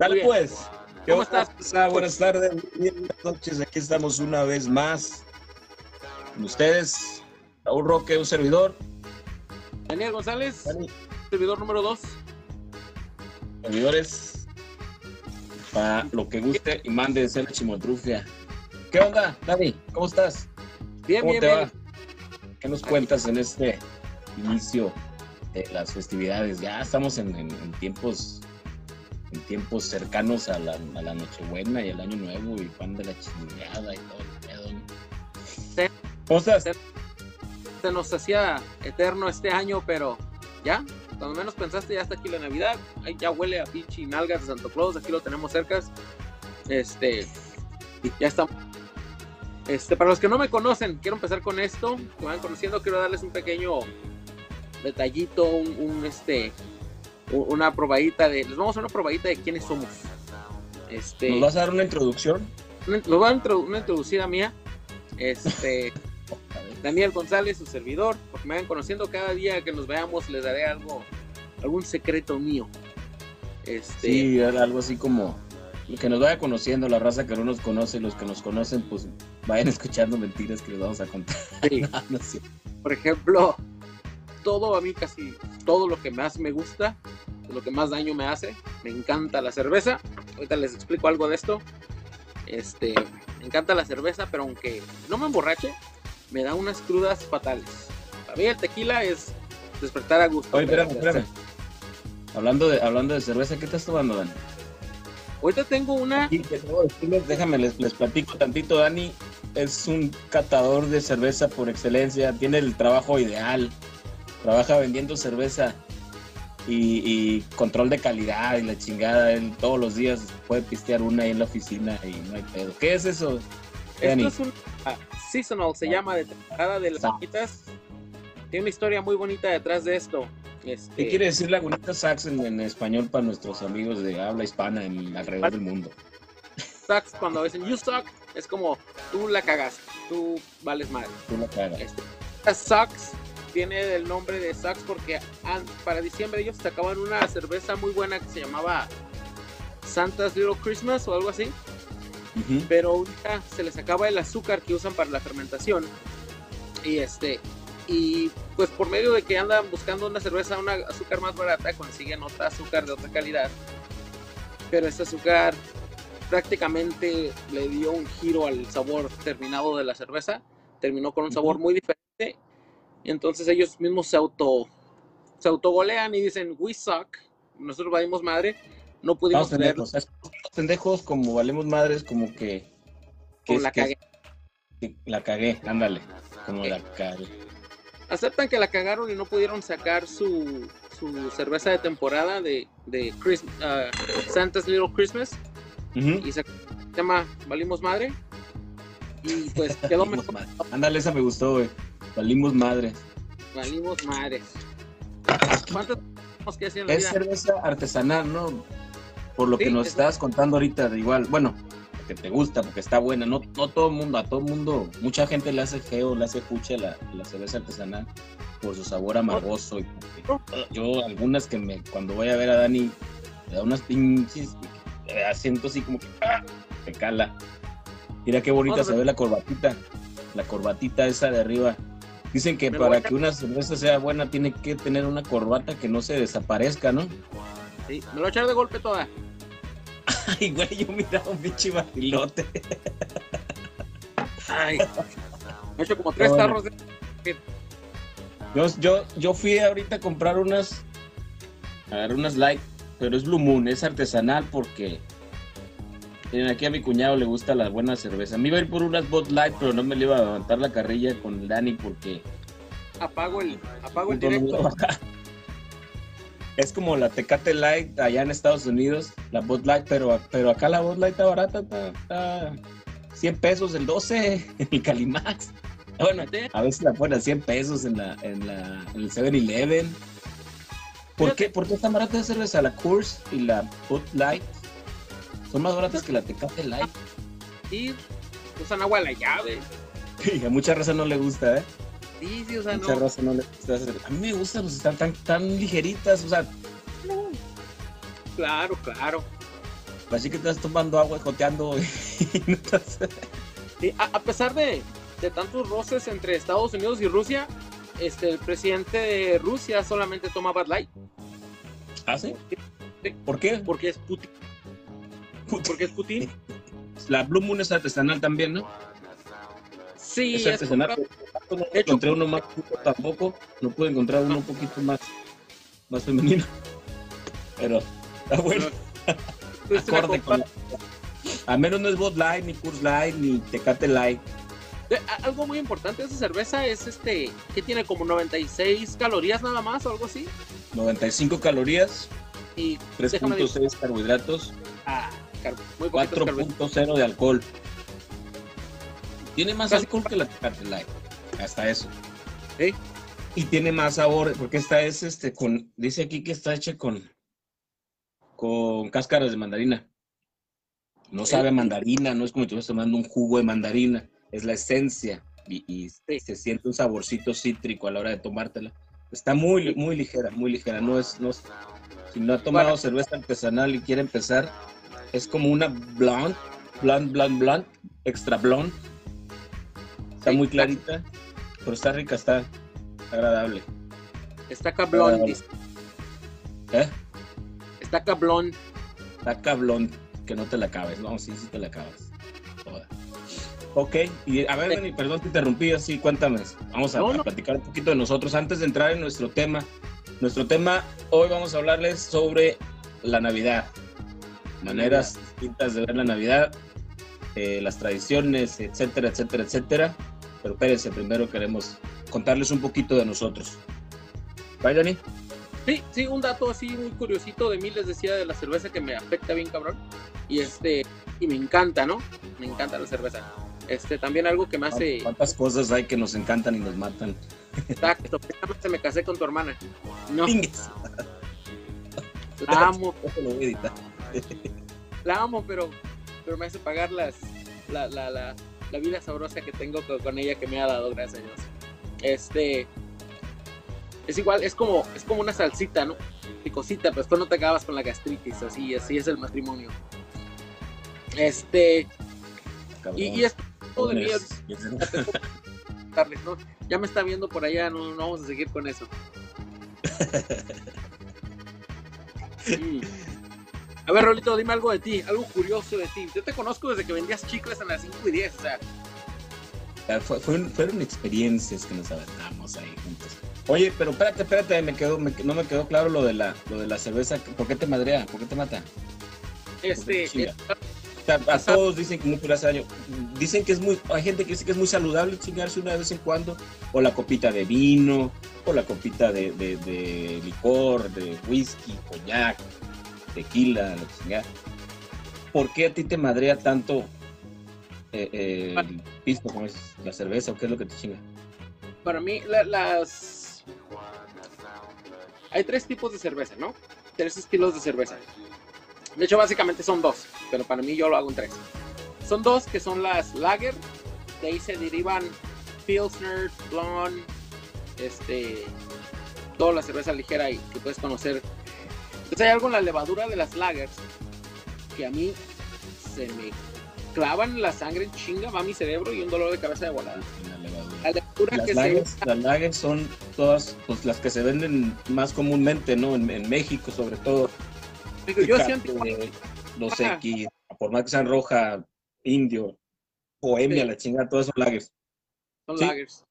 Dale pues. ¿Cómo estás? Buenas tardes, buenas noches. Aquí estamos una vez más con ustedes. Raúl Roque, un servidor. Daniel González, Dani, servidor número 2. servidores. Para lo que guste y mande de ser la chimotrufia. ¿Qué onda, Dani? ¿Cómo estás? Bien, ¿Cómo bien, te bien. va? ¿Qué nos cuentas en este inicio de las festividades? Ya estamos en, en- en tiempos en tiempos cercanos a la, a la Nochebuena y al Año Nuevo y pan de la chingada y todo el pedo. ¿no? Sí. ¿Cómo estás? Se nos hacía eterno este año, pero ya, cuando menos pensaste, ya está aquí la Navidad. Ahí ya huele a pinche nalgas de Santo Claus, aquí lo tenemos cerca. Este, ya está. Este, para los que no me conocen, quiero empezar con esto. Me van conociendo, quiero darles un pequeño detallito, un, un, este, una probadita de. Les vamos a hacer una probadita de quiénes somos. Este, ¿Nos vas a dar una introducción? les voy a introdu- una introducida mía. Este. Daniel González, su servidor, porque me vayan conociendo cada día que nos veamos, les daré algo, algún secreto mío. Este, Sí, algo así como que nos vaya conociendo la raza que no nos conoce, los que nos conocen, pues vayan escuchando mentiras que les vamos a contar. sí. No sé. por ejemplo, todo a mí casi todo lo que más me gusta, lo que más daño me hace, me encanta la cerveza. Ahorita les explico algo de esto. Este, me encanta la cerveza, pero aunque no me emborrache, me da unas crudas fatales. Para mí el tequila es despertar a gusto. Oye, espérame, espérame. Hablando de, hablando de cerveza, ¿qué estás tomando, Dani? Ahorita tengo una decirles, déjame, les, les platico tantito. Dani es un catador de cerveza por excelencia, tiene el trabajo ideal, trabaja vendiendo cerveza y, y control de calidad y la chingada. Él todos los días puede pistear una ahí en la oficina y no hay pedo. ¿Qué es eso? Esto es un ah, seasonal, se llama de temporada de las lagunitas. Tiene una historia muy bonita detrás de esto. Este, ¿Qué quiere decir Lagunita Sax en, en español para nuestros amigos de habla hispana en alrededor del mundo? Sucks cuando dicen you suck, es como tú la cagas, tú vales mal. Tú la cagas. Este, tiene el nombre de sucks porque para diciembre ellos sacaban una cerveza muy buena que se llamaba Santa's Little Christmas o algo así. Ujú. pero ahorita se les acaba el azúcar que usan para la fermentación y este y pues por medio de que andan buscando una cerveza una azúcar más barata consiguen otra azúcar de otra calidad pero este azúcar prácticamente le dio un giro al sabor terminado de la cerveza terminó con un sabor Ujú. muy diferente y entonces ellos mismos se auto se autogolean y dicen we suck nosotros valimos madre no pudimos traer pendejos. Como valemos madres, como que. que Como es- la que- cagué. la cagué, ándale. Como la cagué. aceptan que la cagaron y no pudieron sacar su, su cerveza de temporada de, de Chris- ah, Santa's Little Christmas y se llama Valimos Madre y pues quedó mejor. Ándale, esa me gustó, güey. Valimos madres. Valimos Madres ¿cuántas tenemos que en la Es vida? cerveza artesanal, ¿no? Por lo que nos es- estabas contando ahorita, de igual, bueno, que te gusta, porque está buena. No, no todo el mundo, a todo el mundo, mucha gente le hace feo, le hace pucha la, la cerveza artesanal por su sabor amargoso. Y yo, algunas que me, cuando voy a ver a Dani, me da unas pinches, asiento así como que, ¡ah! te cala. Mira qué bonita se ve la corbatita, la corbatita esa de arriba. Dicen que para a- que una cerveza sea buena tiene que tener una corbata que no se desaparezca, ¿no? Sí, me lo a echar de golpe toda Ay, güey, yo miraba un pinche barrilote. Ay, me he hecho como tres tarros de Yo, yo, yo fui ahorita a comprar unas, agarré unas light, pero es Blue Moon, es artesanal porque miren, aquí a mi cuñado le gusta la buena cerveza. Me iba a ir por unas Bud Light, pero no me le iba a levantar la carrilla con el Dani porque apago el apago el a directo. Es como la Tecate Light allá en Estados Unidos, la Bud Light, pero, pero acá la Bud Light está barata, está, está 100 pesos el 12 en el Calimax. Bueno, a veces la ponen a 100 pesos en, la, en, la, en el 7-Eleven. ¿Por qué, ¿Por qué está barata la cerveza? La Coors y la Bud Light son más baratas que la Tecate Light. y usan agua a la llave Y a mucha raza no le gusta, ¿eh? sí, sí, o sea, mucha no raza no le gusta. A mí me gustan, pues están tan, tan ligeritas, o sea, claro, claro Así que estás tomando agua y joteando. y no estás- Sí, a, a pesar de, de tantos roces entre Estados Unidos y Rusia, este, el presidente de Rusia solamente toma Bud Light. ¿Ah, sí? Sí. ¿Por qué? Porque es Putin. Porque es Putin. La Blue Moon es artesanal también, ¿no? Sí, es es artesanal. comprado- No encontré uno más tampoco. No pude encontrar uno un poquito más, más femenino. Pero está bueno. es una acorde con la- A menos no es Bud Light, ni Coors Light, ni Tecate Light. algo muy importante de esa cerveza es este que tiene como 96 calorías nada más o algo así. 95 calorías, Y déjame decir- 3.6 carbohidratos, ah, car- muy poquitos carbohidratos. 4.0 de alcohol. Tiene más Casi- alcohol que la Tecate Light. Hasta eso. Y tiene más sabor, porque esta es este con, dice aquí que está hecha con, con cáscaras de mandarina. No sabe a mandarina, no es como si estuvieras tomando un jugo de mandarina, es la esencia y, y Sí. se siente un saborcito cítrico a la hora de tomártela. Está muy, muy ligera, muy ligera. No es, no es- si no ha tomado Bueno. cerveza artesanal y quiere empezar, es como una blonde, blonde, blonde, blonde, extra blonde. Está Sí. muy clarita, pero está rica, está agradable. Está cablón, dice. ¿Eh? Está cablón. Está cablón, que no te la acabes. No, sí, sí te la acabas. Toda. Ok, y a ver, Dani, perdón te interrumpí, así cuéntame. Vamos a, No, a platicar un poquito de nosotros antes de entrar en nuestro tema. Nuestro tema, hoy vamos a hablarles sobre la Navidad. Maneras distintas de ver la Navidad, eh, las tradiciones, etcétera, etcétera, etcétera. Pero espérense, primero queremos contarles un poquito de nosotros. ¿Vale, Dani? Sí, sí, un dato así muy curiosito de mí les decía de la cerveza que me afecta bien cabrón. Y este, y me encanta, ¿no? Me encanta la cerveza. Este, también algo que me hace ¿Cuántas cosas hay que nos encantan y nos matan? tacto. Precisamente me casé con tu hermana. No, la amo, La amo, pero, pero me hace pagar las, la, la, la, la vida sabrosa que tengo con, con ella que me ha dado, gracias a Dios. Este, es igual, es como, es como una salsita, ¿no? Picosita, pero después no te acabas con la gastritis, así, así es el matrimonio. Este, y, y es todo. Ya me está viendo por allá, no, no vamos a seguir con eso. Mm. A ver, Rolito, dime algo de ti, algo curioso de ti. Yo te conozco desde que vendías chicles en las 5 y 10, o sea, Ah, fue- fueron, fueron experiencias que nos aventamos ahí juntos. Oye, pero espérate, espérate, me quedó, me- no me quedó claro lo de la, lo de la cerveza. ¿Por qué te madrea? ¿Por qué te mata? este, a todos dicen que hace daño. Dicen que es muy, hay gente que dice que es muy saludable chingarse una vez en cuando, o la copita de vino, o la copita de, de- de licor, de whisky, coñac, tequila, lo que sea. ¿Por qué a ti te madrea tanto eh, eh, el pisto, es la cerveza, o qué es lo que te chinga? para mí, la- las. Hay tres tipos de cerveza, ¿no? Tres estilos de cerveza. De hecho, básicamente son dos, pero para mí yo lo hago en tres. Son dos que son las Lager, de ahí se derivan Pilsner, Blonde, este, toda la cerveza ligera y que puedes conocer. Entonces hay algo en la levadura de las Lagers que a mí se me clavan la sangre en chinga, va a mi cerebro y un dolor de cabeza de volada. La levadura. La levadura Las que lagers, se las lagers son todas pues, las que se venden más comúnmente, ¿no? En, en México, sobre todo. Digo, yo siempre Los. X, por más que sean roja, indio, bohemia, Sí. la chingada, todos son lagers. son Sí. lagers.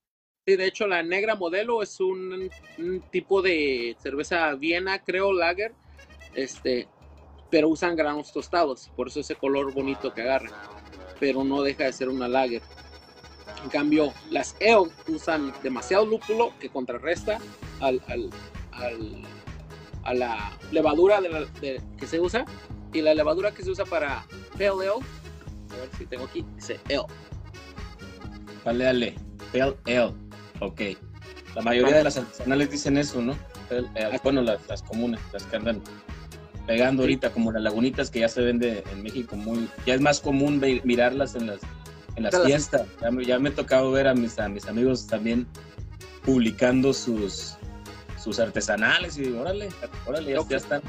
Sí, de hecho la negra modelo es un, un tipo de cerveza Viena, creo, lager, este, pero usan granos tostados, por eso ese color bonito que agarra, pero no deja de ser una lager. En cambio, las ale usan demasiado lúpulo que contrarresta al, al- al- a la levadura de la- de- que se usa y la levadura que se usa para pale ale, a ver si tengo aquí, dice ale. Pale ale, pale ale, ok. La mayoría de las artesanales dicen eso, ¿no? Pale ale. Bueno, las, las comunes, las que andan pegando ahorita, como las lagunitas que ya se vende en México, muy, ya es más común mirarlas en las, en las fiestas. Ya me, ya me he tocado ver a mis, a mis amigos también publicando sus, sus artesanales y órale, órale, ya están,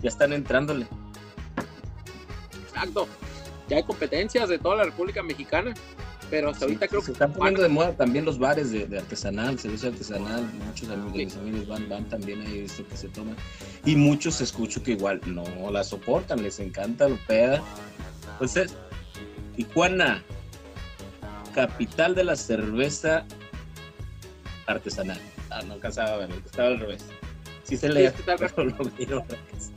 ya están entrándole. Exacto. Ya hay competencias de toda la República Mexicana, pero hasta ahorita creo se que están poniendo de moda también los bares de, de artesanal, cerveza artesanal. Muchos amigos de mis amigos van, van también ahí, visto que se toman. Y muchos escucho que igual no la soportan, les encanta lo peda. Entonces, Tijuana, capital de la cerveza artesanal. Ah, no alcanzaba a verlo, estaba al revés. Sí se leía, Sí, pero lo miro. Sí,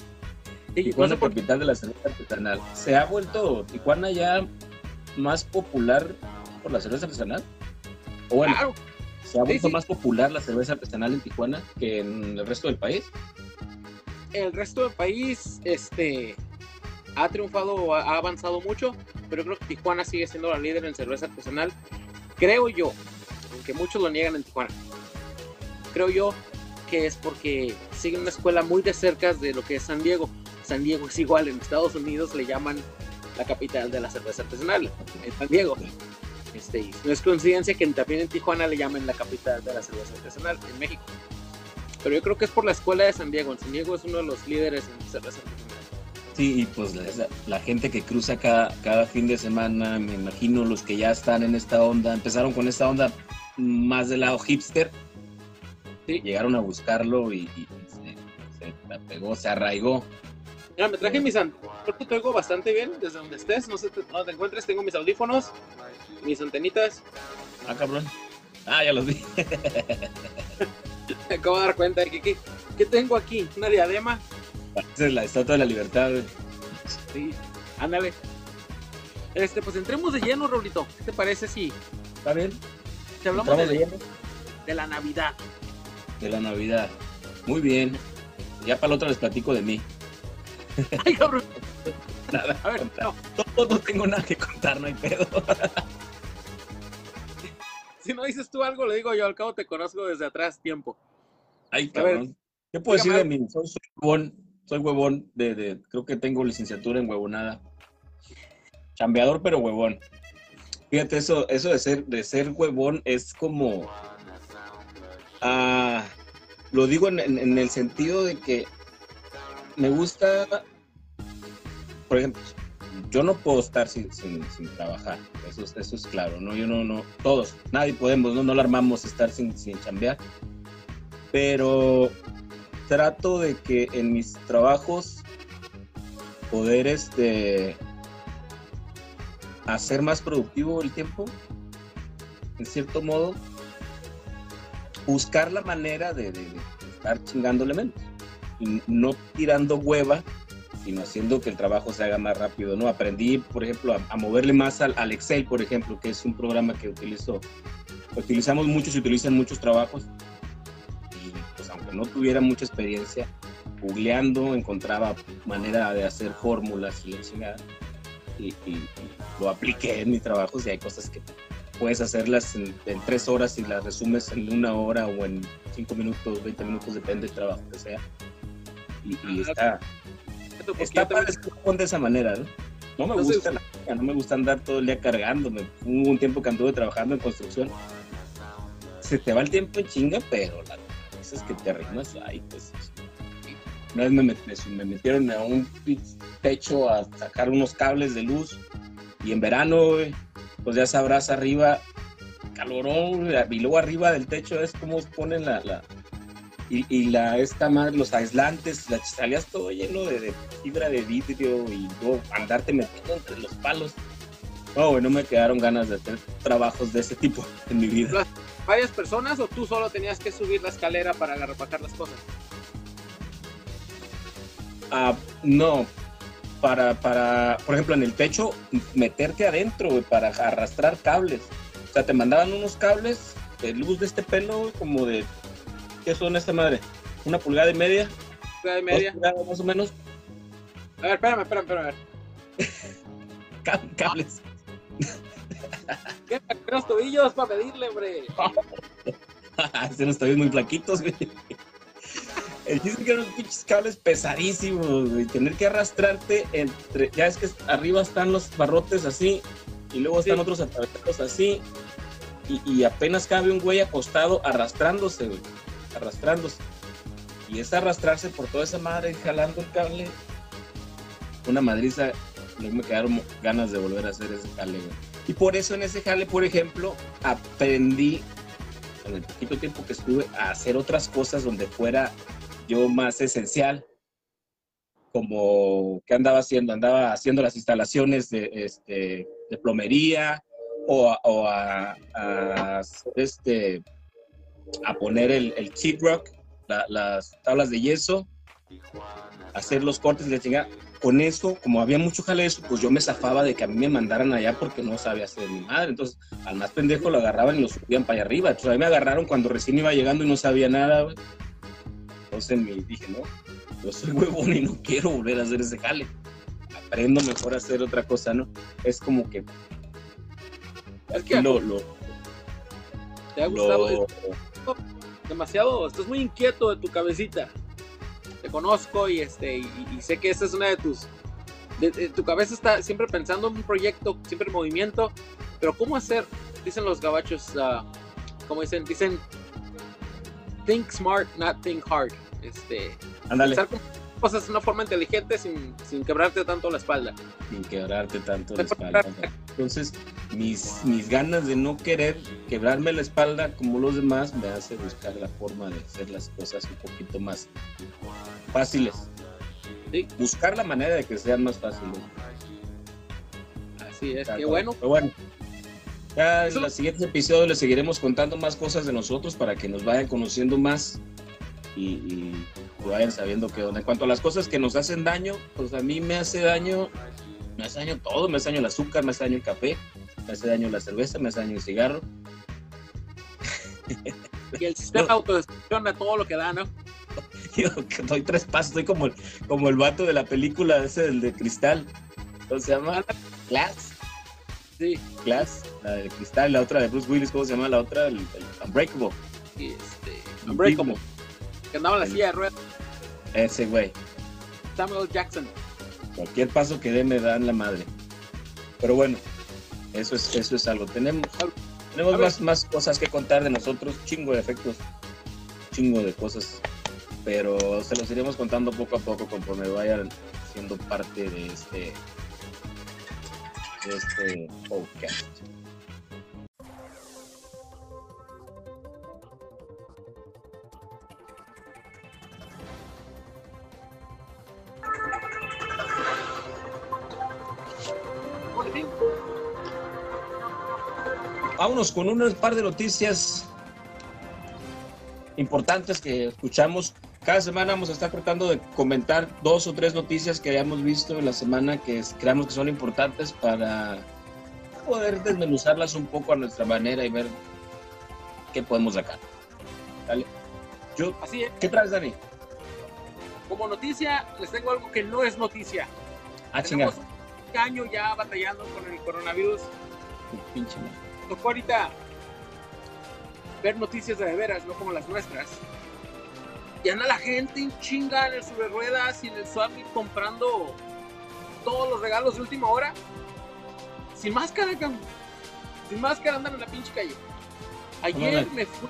no Tijuana, sé por- capital de la cerveza artesanal. ¿Se ha vuelto Tijuana ya más popular por la cerveza artesanal? O bueno, Claro, ¿se ha vuelto sí. más popular la cerveza artesanal en Tijuana que en el resto del país? el resto del país este, ha triunfado, ha ha avanzado mucho, pero creo que Tijuana sigue siendo la líder en cerveza artesanal. Creo yo, aunque muchos lo niegan en Tijuana, creo yo que es porque siguen una escuela muy de cerca de lo que es San Diego. San Diego es igual, en Estados Unidos le llaman la capital de la cerveza artesanal, en San Diego. Este, y no es coincidencia que también en Tijuana le llamen la capital de la cerveza artesanal, en México. Pero yo creo que es por la escuela de San Diego. En San Diego es uno de los líderes en cerveza artesanal. Sí, y pues la, la gente que cruza cada, cada fin de semana, me imagino los que ya están en esta onda, empezaron con esta onda más del lado hipster, Sí. llegaron a buscarlo y, y se, se pegó, se arraigó. Mira, me traje mis que te oigo bastante bien desde donde estés. No sé dónde te encuentres. Tengo mis audífonos, mis antenitas. Ah, cabrón. Ah, ya los vi. Me acabo de dar cuenta de que ¿qué, qué tengo aquí? Una diadema. Esa es la estatua de la libertad. güey. Sí, ándale. Este, pues entremos de lleno, Raulito. ¿Qué te parece si ¿Está bien? te hablamos de lleno. de la Navidad? De la Navidad. Muy bien. Ya para la otra les platico de mí. Ay, cabrón. Nada. A ver, no. No, no tengo nada que contar, no hay pedo. Si no dices tú algo, lo digo yo. Al cabo te conozco desde atrás tiempo. Ay, ver, cabrón. ¿Qué puedo decir de mí? Soy, soy huevón. Soy huevón de, de- Creo que tengo licenciatura en huevonada. Chambeador, pero huevón. Fíjate, eso, eso de ser, de ser huevón es como. ah, lo digo en, en- en el sentido de que me gusta. Por ejemplo, yo no puedo estar sin, sin, trabajar. Eso, es- claro, ¿no? Yo no, no. Todos, nadie podemos, ¿no? No la armamos estar sin, sin chambear. Pero trato de que en mis trabajos poder este hacer más productivo el tiempo en cierto modo buscar la manera de, de- de estar chingándole menos no tirando hueva sino haciendo que el trabajo se haga más rápido no aprendí por ejemplo a, moverle más al, Excel por ejemplo que es un programa que utilizo utilizamos mucho se utiliza en muchos trabajos y pues aunque no tuviera mucha experiencia, googleando encontraba manera de hacer fórmulas y chingada. Y lo apliqué en mis trabajos y hay cosas que puedes hacerlas en, en tres horas y las resumes en una hora o en cinco minutos, 20 minutos, depende del trabajo que sea. Y, y está, está yo también- de esa manera, ¿no? No me Entonces- gusta la no me gusta andar todo el día cargándome. Hubo un tiempo que anduve trabajando en construcción. Se te va el tiempo en chinga, pero las veces que te arrimas, ay, pues. Una vez me, met- me metieron a un techo a sacar unos cables de luz y en verano, pues ya sabrás arriba, calorón, y luego arriba del techo es como ponen la, la y, y la esta madre, los aislantes, la, salías todo lleno de, de fibra de vidrio y andarte metiendo entre los palos. No, güey, no me quedaron ganas de hacer trabajos de ese tipo en mi vida. varias personas o tú solo tenías que subir la escalera para agarrar las cosas? Ah, no, para, para, por ejemplo, en el techo, meterte adentro, güey, para arrastrar cables. O sea, te mandaban unos cables de luz de este pelo, como de, ¿qué son esta madre? Una pulgada y media, Una y media. pulgadas más o menos, A ver, espérame, espérame, espérame. a ver. ca- cables. ¿Qué? Los tobillos para medirle, hombre. Se los estoy muy flaquitos, güey. El chiste que eran unos pinches cables pesadísimos, güey. Tener que arrastrarte entre. Ya es que arriba están los barrotes así, y luego están Sí. otros atravesados así, y, y apenas cabe un güey acostado arrastrándose, güey. Arrastrándose. Y es arrastrarse por toda esa madre, jalando el cable. Una madriza luego me quedaron ganas de volver a hacer ese jale. Y por eso en ese jale, por ejemplo, aprendí en el poquito tiempo que estuve a hacer otras cosas donde fuera yo más esencial. Como, ¿qué andaba haciendo? Andaba haciendo las instalaciones de, este, de plomería o, a, o a, este, a poner el, el rock, la- las tablas de yeso, hacer los cortes de la chingada. Con eso, como había mucho jale eso, pues yo me zafaba de que a mí me mandaran allá porque no sabía hacer mi madre. Entonces, al más pendejo lo agarraban y lo subían para allá arriba. Entonces, a mí me agarraron cuando recién iba llegando y no sabía nada, güey. Entonces me dije, no, yo soy huevón y no quiero volver a hacer ese jale. Aprendo mejor a hacer otra cosa, ¿no? Es como que Es que lo, lo, te ha gustado lo- demasiado, estás muy inquieto de tu cabecita. Te conozco y este y, y sé que esa es una de tus de- de- tu cabeza está siempre pensando en un proyecto, siempre en movimiento, pero cómo hacer, dicen los gabachos, ah, como dicen, dicen think smart, not think hard. Este, pensar como cosas de una forma inteligente sin, sin quebrarte tanto la espalda. sin quebrarte tanto la espalda. Entonces, mis, mis ganas de no querer quebrarme la espalda como los demás me hace buscar la forma de hacer las cosas un poquito más fáciles. Sí. Buscar la manera de que sean más fáciles. Así es, Tal qué bueno. Pero bueno. Ya en los siguientes episodios les seguiremos contando más cosas de nosotros para que nos vayan conociendo más y, y vayan sabiendo qué onda. En cuanto a las cosas que nos hacen daño, pues a mí me hace daño, me hace daño todo, me hace daño el azúcar, me hace daño el café, me hace daño la cerveza, me hace daño el cigarro. Y el sistema de autodestrucción de todo lo que da, ¿no? Yo doy tres pasos, estoy como el, como el vato de la película ese, el de cristal. ¿Cómo se llama? Glass. Sí, Glass, la de cristal, la otra de Bruce Willis, ¿cómo se llama la otra? El, el Unbreakable. y este, Unbreakable, que andaba en la silla de ruedas, Ese güey. Samuel Jackson. Cualquier paso que dé me dan la madre. Pero bueno, eso es, eso es algo. Tenemos, tenemos más, más cosas que contar de nosotros, chingo de efectos, chingo de cosas. Pero se los iremos contando poco a poco conforme vayan siendo parte de este, de este podcast. Vámonos con un par de noticias importantes que escuchamos. Cada semana vamos a estar tratando de comentar dos o tres noticias que hayamos visto en la semana que creamos que son importantes para poder desmenuzarlas un poco a nuestra manera y ver qué podemos sacar. ¿Sale? Yo, Así es, ¿Qué traes, Dani? como noticia, les tengo algo que no es noticia. Ah. Tenemos un año ya batallando con el coronavirus. Pinche madre. Tocó ahorita ver noticias de, de veras, no como las nuestras. Y anda la gente en chinga en el sobre ruedas y en el Summit comprando todos los regalos de última hora. Sin máscara, cabrón. Sin máscara andan en la pinche calle. Ayer me fui,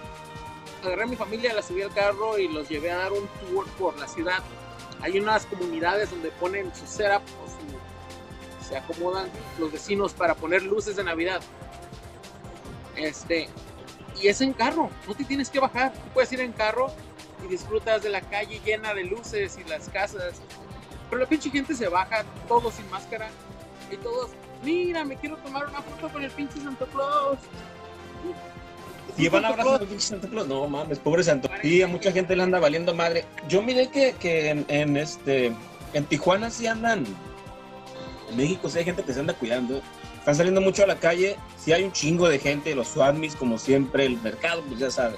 agarré a mi familia, la subí al carro y los llevé a dar un tour por la ciudad. Hay unas comunidades donde ponen su setup o su- se acomodan los vecinos para poner luces de Navidad. Este, y es en carro, no te tienes que bajar. Tú puedes ir en carro y disfrutas de la calle llena de luces y las casas. Pero la pinche gente se baja, todos sin máscara. Y todos, mira, me quiero tomar una foto con el pinche Santa Claus. Y van a abrazar al pinche Santa Claus. No mames, pobre Santo. Sí, a mucha gente le anda valiendo madre. Yo miré que, que en, en este en Tijuana sí andan. En México sí hay gente que se anda cuidando. Están saliendo mucho a la calle. Sí hay un chingo de gente, los Swatmis, como siempre, el mercado, pues ya sabes.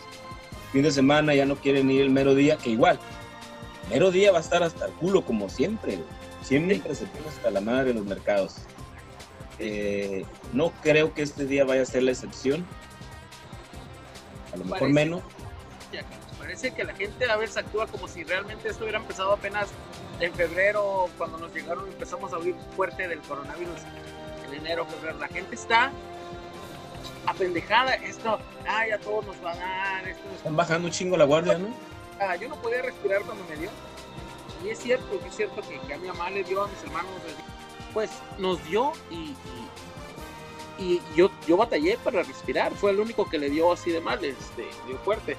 Fin de semana ya no quieren ir el mero día, que igual. Mero día va a estar hasta el culo, como siempre. güey. Siempre se pone hasta la madre en los mercados. Eh, no creo que este día vaya a ser la excepción. A lo mejor Parece. menos. Ya, Parece que la gente a veces actúa como si realmente esto hubiera empezado apenas en febrero, cuando nos llegaron empezamos a oír fuerte del coronavirus en enero, febrero. La gente está apendejada. Esto, ay, a todos nos va a dar. Esto nos- Están bajando un chingo la guardia, ¿no? Ah, yo no podía respirar cuando me dio. Y es cierto, es cierto que, que a mi mamá le dio, a mis hermanos les dio. pues nos dio y, y, y yo, yo batallé para respirar. Fue el único que le dio así de mal, este, dio fuerte.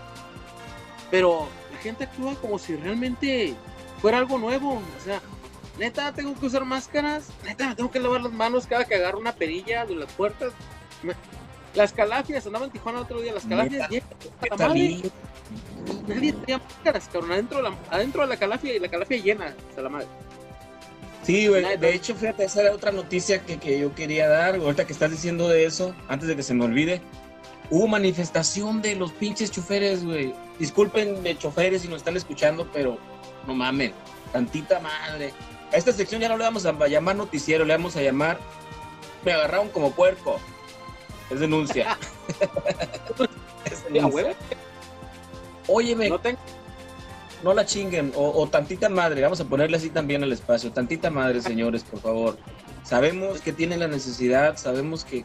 Pero la gente actúa como si realmente fuera algo nuevo. O sea, neta, tengo que usar máscaras. Neta, me tengo que lavar las manos cada que agarro una perilla de las puertas. Las calafias, andaba en Tijuana el otro día, las calafias ¿Qué la madre. Nadie tenía máscaras, cabrón, adentro de la, adentro de la calafia y la calafia llena, hasta la madre. Sí, güey. De hecho, fíjate, esa era otra noticia que, que yo quería dar. Ahorita que estás diciendo de eso, antes de que se me olvide. Hubo manifestación de los pinches choferes, güey. Disculpenme, choferes, si nos están escuchando, pero no mamen. Tantita madre. A esta sección ya no le vamos a llamar noticiero, le vamos a llamar. Me agarraron como puerco. Es denuncia. es denuncia. Óyeme, no tengo, no la chinguen, o, o tantita madre, vamos a ponerle así también al espacio, tantita madre, señores, por favor. Sabemos que tienen la necesidad, sabemos que...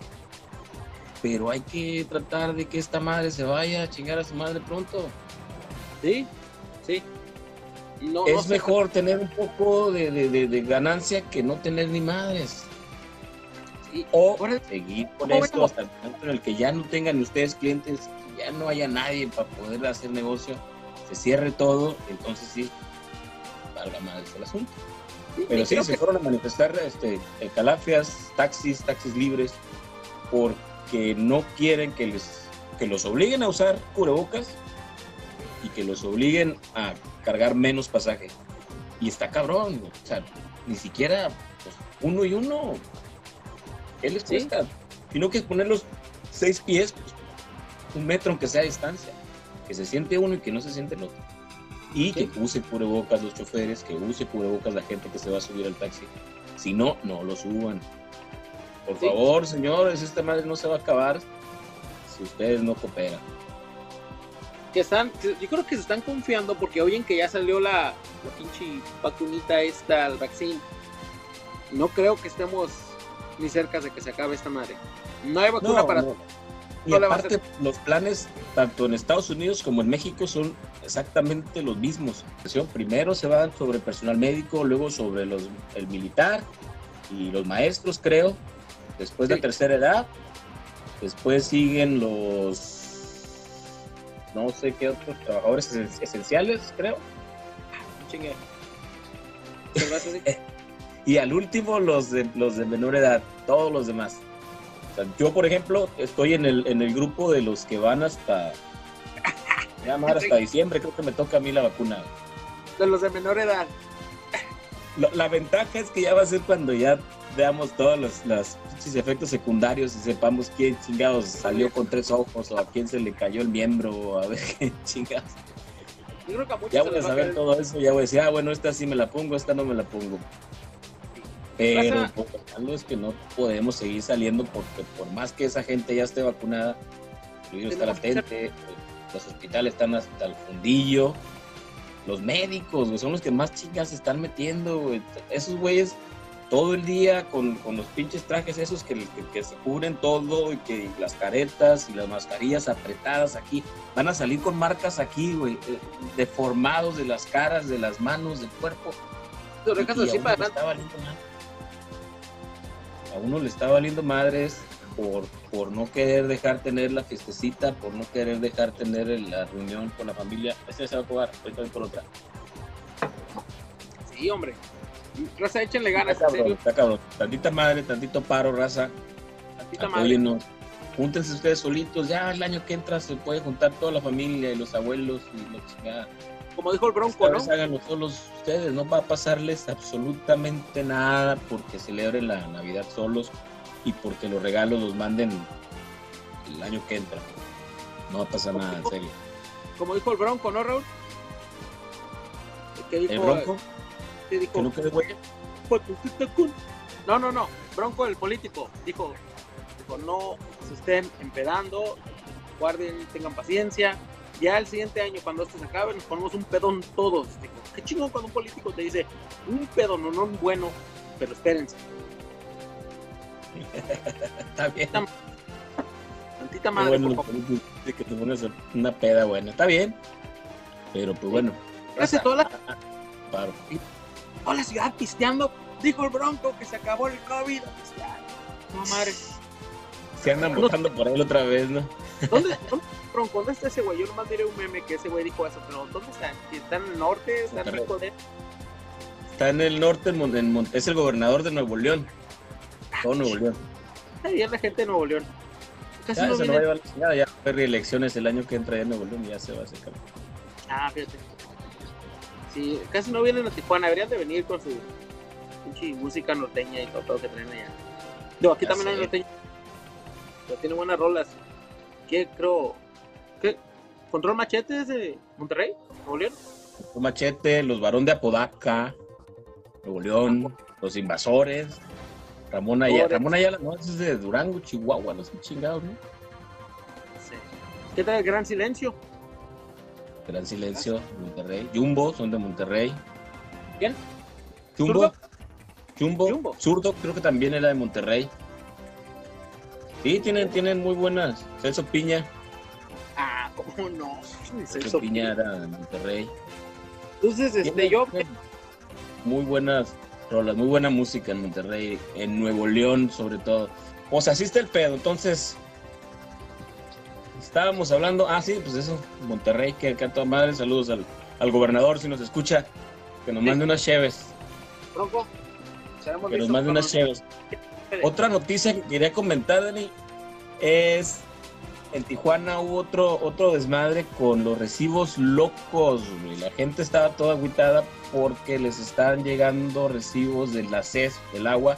Pero hay que tratar de que esta madre se vaya a chingar a su madre pronto. sí, sí. No, no es sé, mejor tener un poco de, de- de- de ganancia que no tener ni madres. sí, O ahora- seguir con ¿cómo esto hasta el momento en el que ya no tengan ustedes clientes, que ya no haya nadie para poder hacer negocio, se cierre todo, entonces sí, valga más el asunto. Pero sí, se que- fueron a manifestar este, calafias, taxis, taxis libres, porque no quieren que, les, que los obliguen a usar cubrebocas y que los obliguen a cargar menos pasaje. Y está cabrón, o sea, ni siquiera pues, uno y uno. ¿Qué les Sí. cuesta? Si no quieres poner los seis pies, pues un metro aunque sea a distancia. Que se siente uno y que no se siente el otro. Y Sí. que use cubrebocas los choferes, que use cubrebocas la gente que se va a subir al taxi. Si no, no lo suban. Por Sí. favor, señores, esta madre no se va a acabar si ustedes no cooperan. Que están, yo creo que se están confiando porque oyen que ya salió la, la pinche vacunita esta, el vaccine. No creo que estemos ni cerca de que se acabe esta madre. No hay vacuna para no. Y no a aparte, los planes, tanto en Estados Unidos como en México, son exactamente los mismos. Primero se van sobre personal médico, luego sobre los, el militar y los maestros, creo. Después Sí. la tercera edad. Después siguen los, no sé qué otros trabajadores esen- esenciales, creo. chingue. Y al último, los de, los de menor edad, todos los demás. O sea, yo, por ejemplo, estoy en el, en el grupo de los que van hasta. llamar hasta diciembre, creo que me toca a mí la vacuna. de los de menor edad. La ventaja es que ya va a ser cuando ya veamos todos los, los efectos secundarios y sepamos quién chingados salió con tres ojos o a quién se le cayó el miembro o a ver qué chingados. Yo creo que a Ya voy a a saber caer- todo eso, ya voy a decir, ah, bueno, esta sí me la pongo, esta no me la pongo. Pero lo malo es que no podemos seguir saliendo porque por más que esa gente ya esté vacunada, el virus está latente, los hospitales están hasta el fundillo, los médicos, güey, son los que más chingas se están metiendo, güey. Esos güeyes todo el día con, con los pinches trajes esos que, que- que se cubren todo y que las caretas y las mascarillas apretadas aquí, van a salir con marcas aquí, güey, eh, deformados de las caras, de las manos, del cuerpo. Y a así uno para le adelante. está valiendo madre. A uno le está valiendo madres por, por no querer dejar tener la fiestecita, por no querer dejar tener la reunión con la familia. Este se va a jugar, ahorita voy por otra. Sí, hombre. Raza, échenle ganas, Está en cabrón, serio. está cabrón. Tantita madre, tantito paro, raza. Tantita madre. Apóyennos. Júntense ustedes solitos. Ya el año que entra se puede juntar toda la familia y los abuelos y lo que sea. Como dijo el Bronco, Esta ¿no? háganlo solos ustedes, no va a pasarles absolutamente nada porque celebren la Navidad solos y porque los regalos los manden el año que entra. No va a pasar nada, en serio. Como dijo el Bronco, ¿no, Raúl? Que dijo, El bronco, sí, dijo, que no quede. No, no, no. Bronco, el político, dijo, dijo, no se estén empedando, guarden, tengan paciencia. Ya el siguiente año, cuando esto se acabe, nos ponemos un pedón todos. Dijo, qué chingón cuando un político te dice, un pedón, no, no un bueno, pero espérense. Está bien. Tantita Qué madre, bueno, por favor. que te pones una peda buena. Está bien. Pero pues bueno. Gracias a toda la, Paro. Toda la ciudad pisteando. dijo el Bronco que se acabó el COVID. No madre. Se andan votando por él otra vez, ¿no? ¿Dónde, dónde, Bronco, ¿dónde está ese güey? Yo nomás diré un meme que ese güey dijo eso, pero ¿dónde está? ¿Está en el norte? ¿Está en Rico de Está en el norte, en en es el gobernador de Nuevo León. Todo Nuevo León. Ahí es la gente de Nuevo León. Casi Ya no se lo va a viene. llevar ya va a haber reelecciones el año que entra ya en Nuevo León y ya se va a hacer. Ah, fíjate. Sí, casi no vienen a Tijuana. Deberían de venir con su pinche música norteña y todo, todo que traen allá. Digo, aquí Ya también hay norteña. Pero tiene buenas rolas. ¿Qué creo? ¿Qué? ¿Control Machete es de Monterrey? ¿Nuevo León? Un Machete, los Barón de Apodaca, Nuevo León, los Invasores, Ramón Ayala. Ramón Ayala, no, es de Durango, Chihuahua, no sé chingados, ¿no? Sí. ¿Qué tal el Gran Silencio? Gran Silencio, Monterrey. Jumbo, son de Monterrey. ¿Quién? Jumbo. Jumbo. Jumbo. Zurdo, creo que también era de Monterrey. Sí, tienen, tienen muy buenas. Celso Piña. Ah, ¿cómo no? Celso Piña era de Monterrey. Entonces, este, yo, Muy buenas rolas, muy buena música en Monterrey, en Nuevo León sobre todo. O sea, así está el pedo. Entonces, estábamos hablando, ah, sí, pues eso, Monterrey, que acá toda madre, saludos al, al gobernador si nos escucha, que nos mande unas cheves, Bronco, que nos mande unas cheves. Otra noticia que quería comentar, Dani, es en Tijuana hubo otro, otro desmadre con los recibos locos. güey. La gente estaba toda agüitada porque les estaban llegando recibos de la CES, del agua,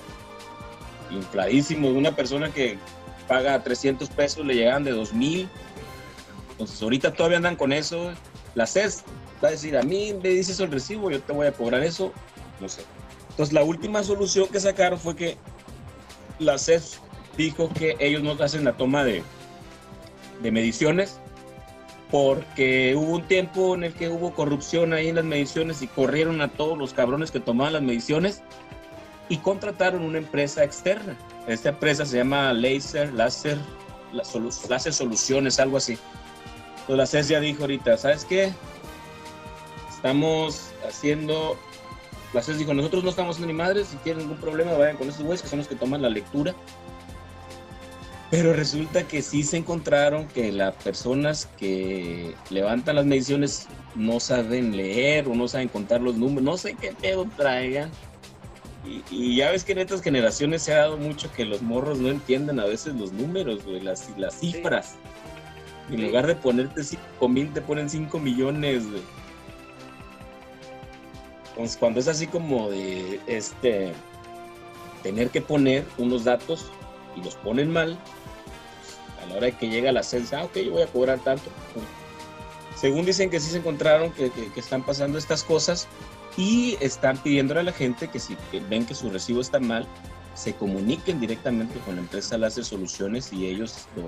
infladísimos. Una persona que paga 300 pesos le llegaban de 2000. Entonces, ahorita todavía andan con eso. La CES va a decir: A mí me dices el recibo, yo te voy a cobrar eso. No sé. Entonces, la última solución que sacaron fue que la CES dijo que ellos no hacen la toma de, de mediciones porque hubo un tiempo en el que hubo corrupción ahí en las mediciones y corrieron a todos los cabrones que tomaban las mediciones y contrataron una empresa externa. Esta empresa se llama Laser, Láser, la Solu- Láser Soluciones, algo así. Entonces la CES ya dijo ahorita, ¿sabes qué? Estamos haciendo la CES dijo, nosotros no estamos ni madres, si tienen algún problema vayan con esos güeyes que son los que toman la lectura. Pero resulta que sí se encontraron que las personas que levantan las mediciones no saben leer o no saben contar los números, no sé qué pedo traigan. Y, y ya ves que en estas generaciones se ha dado mucho que los morros no entienden a veces los números, güey, las, las cifras. En Sí. lugar de ponerte 5 mil, te ponen 5 millones, güey. Entonces, cuando es así como de este tener que poner unos datos y los ponen mal, a la hora de que llega la censa, ah, ok, yo voy a cobrar tanto. Según dicen que sí se encontraron que, que- que están pasando estas cosas y están pidiéndole a la gente que si ven que su recibo está mal, se comuniquen directamente con la empresa Láser Soluciones y ellos lo,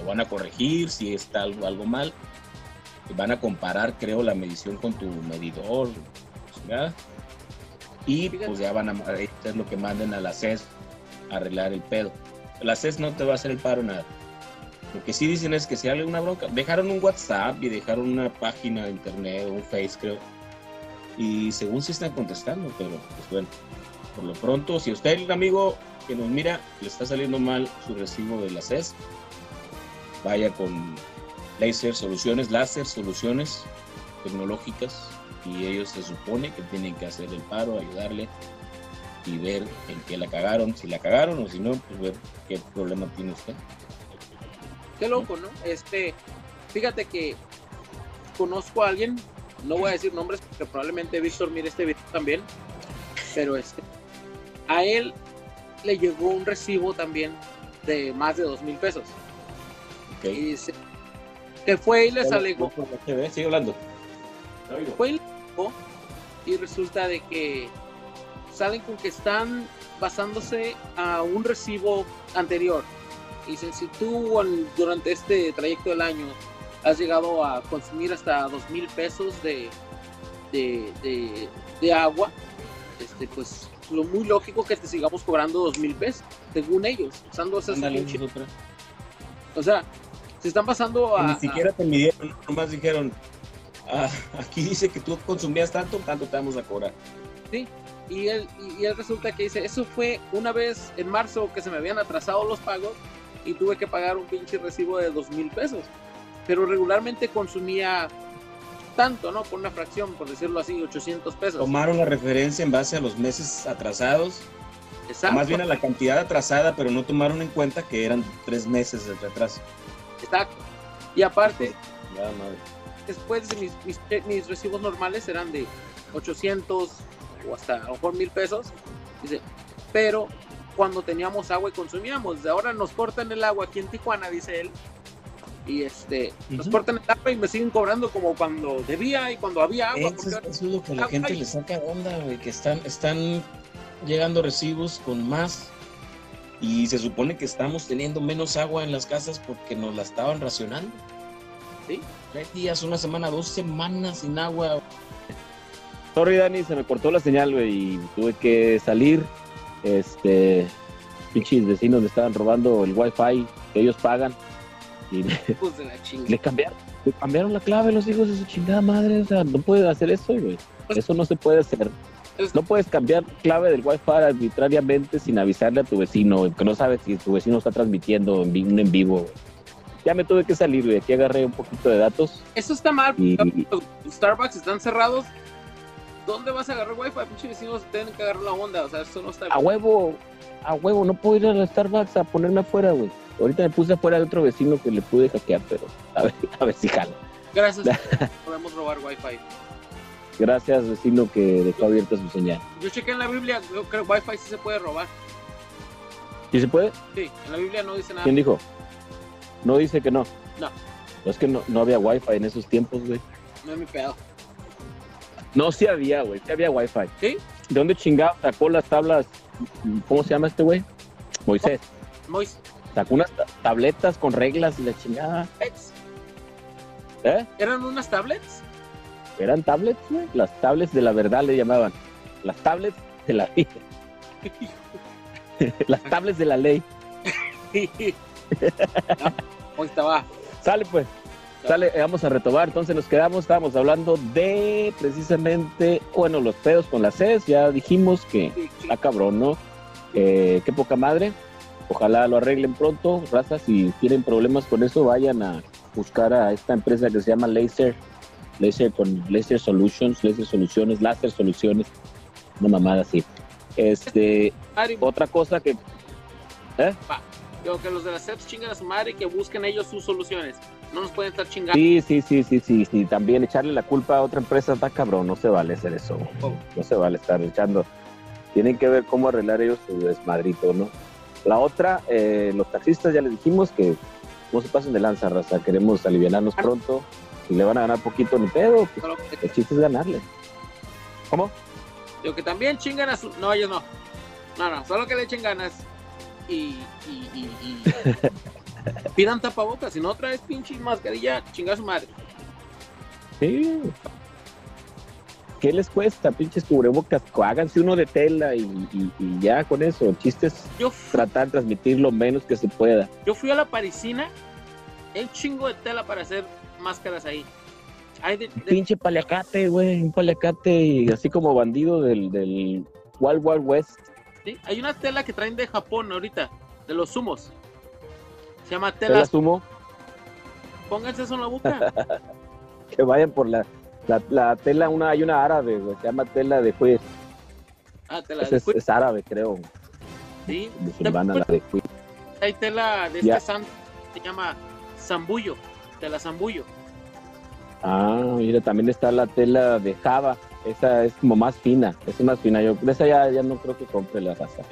lo van a corregir si está algo, algo mal. Van a comparar, creo, la medición con tu medidor. chingada. Y pues ya van a hacer lo que manden a la CES a arreglar el pedo. La CES no te va a hacer el paro nada. Lo que sí dicen es que si hay alguna bronca, dejaron un WhatsApp y dejaron una página de internet, un Face creo. Y según se están contestando, pero pues bueno, por lo pronto, si usted, el amigo que nos mira, le está saliendo mal su recibo de la CES, vaya con Laser Soluciones, Láser Soluciones Tecnológicas y ellos se supone que tienen que hacer el paro, ayudarle y ver en qué la cagaron, si la cagaron o si no, pues ver qué problema tiene usted. Qué loco, ¿no? Este, fíjate que conozco a alguien, no voy a decir nombres porque probablemente Víctor mire este video también, pero este, a él le llegó un recibo también de más de dos mil pesos. Y dice que fue y les alegó, Sigue hablando. fue y les alegó, y resulta de que salen con que están basándose a un recibo anterior. Y dicen, si tú durante este trayecto del año has llegado a consumir hasta dos mil pesos de, de, de- de agua, este, pues lo muy lógico que te sigamos cobrando dos mil pesos, según ellos, usando esas. O sea, se están pasando a... Ni siquiera te midieron, nomás dijeron, "Ah, aquí dice que tú consumías tanto, tanto te vamos a cobrar. Y él, y él resulta que dice, eso fue una vez en marzo que se me habían atrasado los pagos y tuve que pagar un pinche recibo de dos mil pesos. Pero regularmente consumía tanto, ¿no? Por una fracción, por decirlo así, 800 pesos. Tomaron la referencia en base a los meses atrasados, o Exacto. más bien a la cantidad atrasada, pero no tomaron en cuenta que eran tres meses de retraso. Exacto. Y aparte, Ya, madre. después de mis, mis, mis recibos normales eran de 800 o hasta a lo mejor mil pesos. Dice, pero cuando teníamos agua y consumíamos, de ahora nos cortan el agua aquí en Tijuana, dice él. Y este, nos Ujú. cortan el agua y me siguen cobrando como cuando debía y cuando había agua. Eso, porque es- eso es lo que la gente ay. le saca onda, güey, que están, están llegando recibos con más y se supone que estamos teniendo menos agua en las casas porque nos la estaban racionando. Sí. Tres días, una semana, dos semanas sin agua. Sorry, Dani, se me cortó la señal, güey, y tuve que salir. Este, pinches vecinos me estaban robando el wifi que ellos pagan y pues de la chingada. le cambiaron, le cambiaron la clave los hijos de su chingada madre. O sea, no pueden hacer eso, güey. Eso no se puede hacer. No puedes cambiar clave del wifi arbitrariamente sin avisarle a tu vecino, güey, que no sabes si tu vecino está transmitiendo en, vi- un en vivo. Ya me tuve que salir, güey. Aquí agarré un poquito de datos Eso está mal. y, Los Starbucks están cerrados. ¿Dónde vas a agarrar wifi? Pinche vecinos tienen que agarrar la onda. O sea, eso no está a bien. huevo, a huevo, no puedo ir a Starbucks a ponerme afuera, güey. Ahorita me puse afuera de otro vecino que le pude hackear, pero a ver, a ver si jala. Gracias. Podemos robar wifi. Gracias, vecino, que dejó abierta su señal. Yo chequé en la Biblia, yo creo que wifi sí se puede robar. ¿Sí se puede? Sí, en la Biblia no dice nada. ¿Quién dijo? No dice que no. No. Es que no, no había wifi en esos tiempos, güey. No es mi pedo. No, sí había, güey. Sí había wifi. ¿Sí? ¿De dónde chingado sacó las tablas? ¿Cómo se llama este güey? Moisés. Mois. Sacó unas ta- tabletas con reglas y la chingada. ¿Eh? ¿Eran unas tablets? Eran tablets, güey. Las tablets de la verdad le llamaban. Las tablets de la vida. Las tablets de la ley. Hoy estaba. Sale pues. Sale, eh, vamos a retomar. Entonces nos quedamos, estábamos hablando de precisamente, bueno, los pedos con las CES. Ya dijimos que está cabrón, ¿no? Eh, qué poca madre. Ojalá lo arreglen pronto. Raza, si tienen problemas con eso, vayan a buscar a esta empresa que se llama Laser. Laser con Laser Solutions, Laser Soluciones, Laser Soluciones. Una mamada así. Este, otra cosa que Digo que los de las SEPs chingan a su madre y que busquen ellos sus soluciones. No nos pueden estar chingando. Sí, sí, sí, sí, sí, sí. También echarle la culpa a otra empresa está cabrón. No se vale hacer eso. ¿Cómo? No se vale estar echando. Tienen que ver cómo arreglar ellos su desmadrito, ¿no? La otra, eh, los taxistas ya les dijimos que no se pasen de lanza, raza. Queremos aliviarnos pronto. Si le van a ganar poquito ni pedo, pues que, el chiste es ganarle. ¿Cómo? digo que también chingan a su. No, ellos no. No, no, solo que le echen ganas y. y, y, y- pidan tapabocas. Si no otra vez pinche mascarilla, chinga a su madre. Sí. ¿Qué les cuesta, pinches cubrebocas? Háganse uno de tela y, y- y ya con eso. El chiste es Yo, tratar de transmitir lo menos que se pueda. yo fui a la parisina. Hay un chingo de tela para hacer máscaras ahí. Hay de, de- pinche paliacate, güey, un paliacate y así como bandido del, del Wild Wild West. sí, hay una tela que traen de Japón ahorita, de los zumos. Se llama Te la tela. sumo, Pónganse eso en la boca. que vayan por la, la, la tela, una hay una árabe, güey, se llama tela de juez. Ah, tela Esa de es, es árabe, creo, Sí, musulmana la de hay tela de Ya. este se llama zambullo, tela zambullo. Ah, mira, también está la tela de Java, esa es como más fina, es más fina. Yo, esa ya, ya no creo que compre la raza.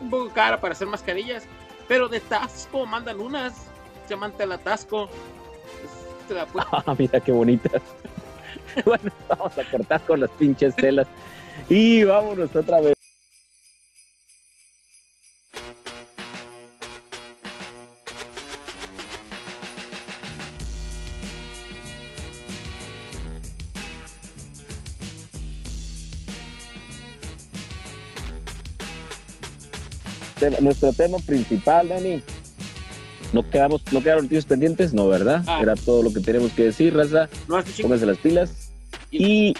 Un poco cara para hacer mascarillas, pero de Tasco mandan unas, se llaman tela Tasco. Ah, mira qué bonita. bueno, vamos a cortar con las pinches telas. Y vámonos otra vez. Nuestro tema principal, Dani. ¿No, quedamos, ¿No quedaron noticias pendientes? No, ¿verdad? Ah. Era todo lo que tenemos que decir, raza. No. Pónganse las pilas. Y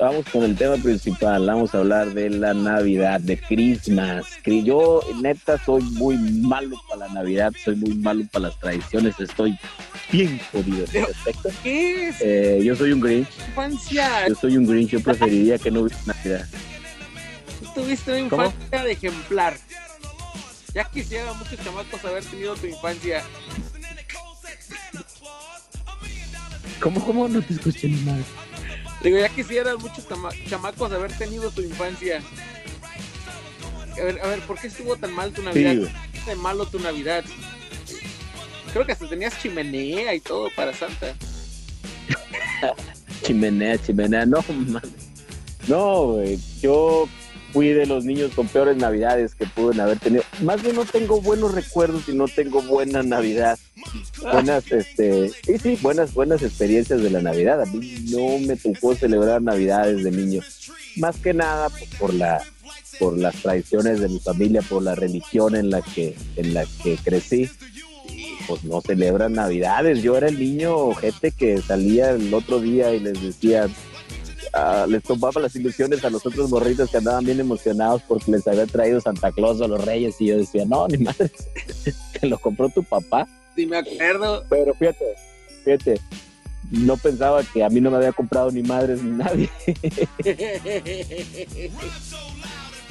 vamos con el tema principal. Vamos a hablar de la Navidad, de Christmas. Que yo, neta, soy muy malo para la Navidad, soy muy malo para las tradiciones. Estoy bien jodido en ese aspecto. ¿Qué es? Eh, yo soy un Grinch. Infancia. Yo soy un Grinch. Yo preferiría que no hubiera Navidad. Tuviste una ¿Cómo? infancia de ejemplar. Ya quisiera muchos chamacos haber tenido tu infancia. ¿Cómo, cómo no te escuché ni madre? Digo, ya quisieran muchos chama- chamacos haber tenido tu infancia. A ver, a ver, ¿por qué estuvo tan mal tu Sí, Navidad? güey. ¿Por qué tan malo tu Navidad? Creo que hasta tenías chimenea y todo para Santa. Chimenea, chimenea, no, man. No, güey. Yo fui de los niños con peores navidades que pude haber tenido. Más bien no tengo buenos recuerdos y no tengo buena Navidad. Buenas, este, sí, sí, buenas, buenas experiencias de la Navidad. A mí no me tocó celebrar Navidades de niño. Más que nada pues, por la, por las tradiciones de mi familia, por la religión en la que, en la que crecí. Pues no celebran Navidades. Yo era el niño gente que salía el otro día y les decía, les tomaba las ilusiones a los otros morritos que andaban bien emocionados porque les había traído Santa Claus o los Reyes y yo decía, no, ni madre, te lo compró tu papá. Sí, me acuerdo. Pero fíjate, fíjate, no pensaba que a mí no me había comprado ni madres ni nadie.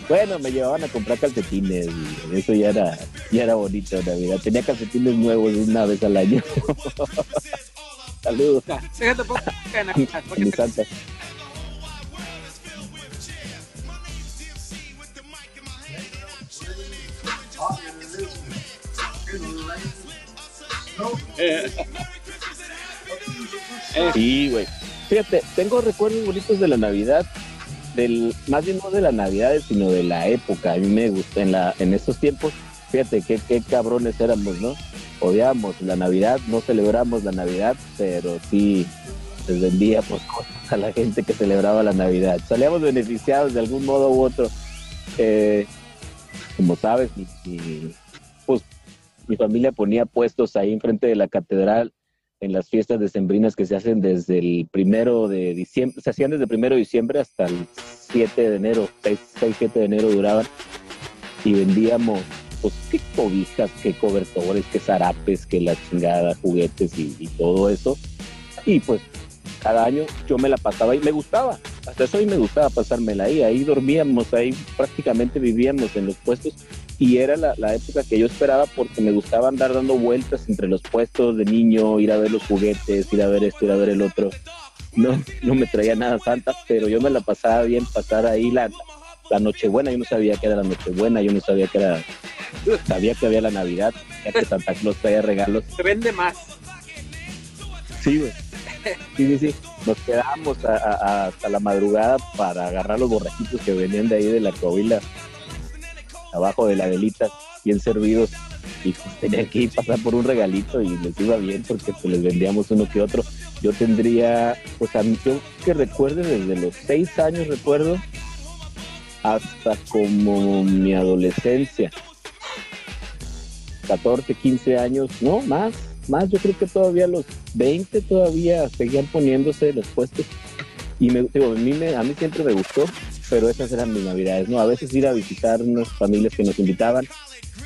Bueno, me llevaban a comprar calcetines y eso ya era, ya era bonito en Navidad. Tenía calcetines nuevos una vez al año. Saludos Déjate pongo Sí, güey. Fíjate, tengo recuerdos bonitos de la Navidad, del, más bien no de la Navidad, sino de la época. A mí me gusta en la, en esos tiempos. Fíjate qué, qué cabrones éramos, ¿no? Odiábamos la Navidad, no celebramos la Navidad, pero sí les vendíamos cosas a la gente que celebraba la Navidad. Salíamos beneficiados de algún modo u otro. Eh, como sabes, mi, mi- pues, mi familia ponía puestos ahí enfrente de la catedral en las fiestas decembrinas que se hacen desde el primero de diciembre, se hacían desde el primero de diciembre hasta el 7 de enero, 6, 6 7 de enero duraban y vendíamos pues qué cobijas, qué cobertores, qué zarapes, qué la chingada, juguetes y, y todo eso. Y pues cada año yo me la pasaba y me gustaba, hasta eso y me gustaba pasármela ahí, ahí dormíamos, ahí prácticamente vivíamos en los puestos y era la, la época que yo esperaba porque me gustaba andar dando vueltas entre los puestos de niño, ir a ver los juguetes, ir a ver esto, ir a ver el otro. No, no me traía nada santa, pero yo me la pasaba bien pasar ahí la, la Nochebuena, yo no sabía que era la Nochebuena, yo no sabía que era, sabía que había la Navidad, ya que Santa Claus traía regalos. Se vende más. Sí, güey. Sí, sí, sí. Nos quedábamos a- a- a- hasta la madrugada para agarrar los borrachitos que venían de ahí de la coahuila, abajo de la velita, bien servidos. Y pues tenían que ir pasar por un regalito y les iba bien porque pues, les vendíamos uno que otro. Yo tendría, pues a mí, yo que recuerde desde los seis años, recuerdo, hasta como mi adolescencia. 14, 15 años, no, más, más, yo creo que todavía los 20 todavía seguían poniéndose los puestos. Y me, digo, a, mí me- a mí siempre me gustó, pero esas eran mis navidades, ¿no? A veces ir a visitar unas familias que nos invitaban,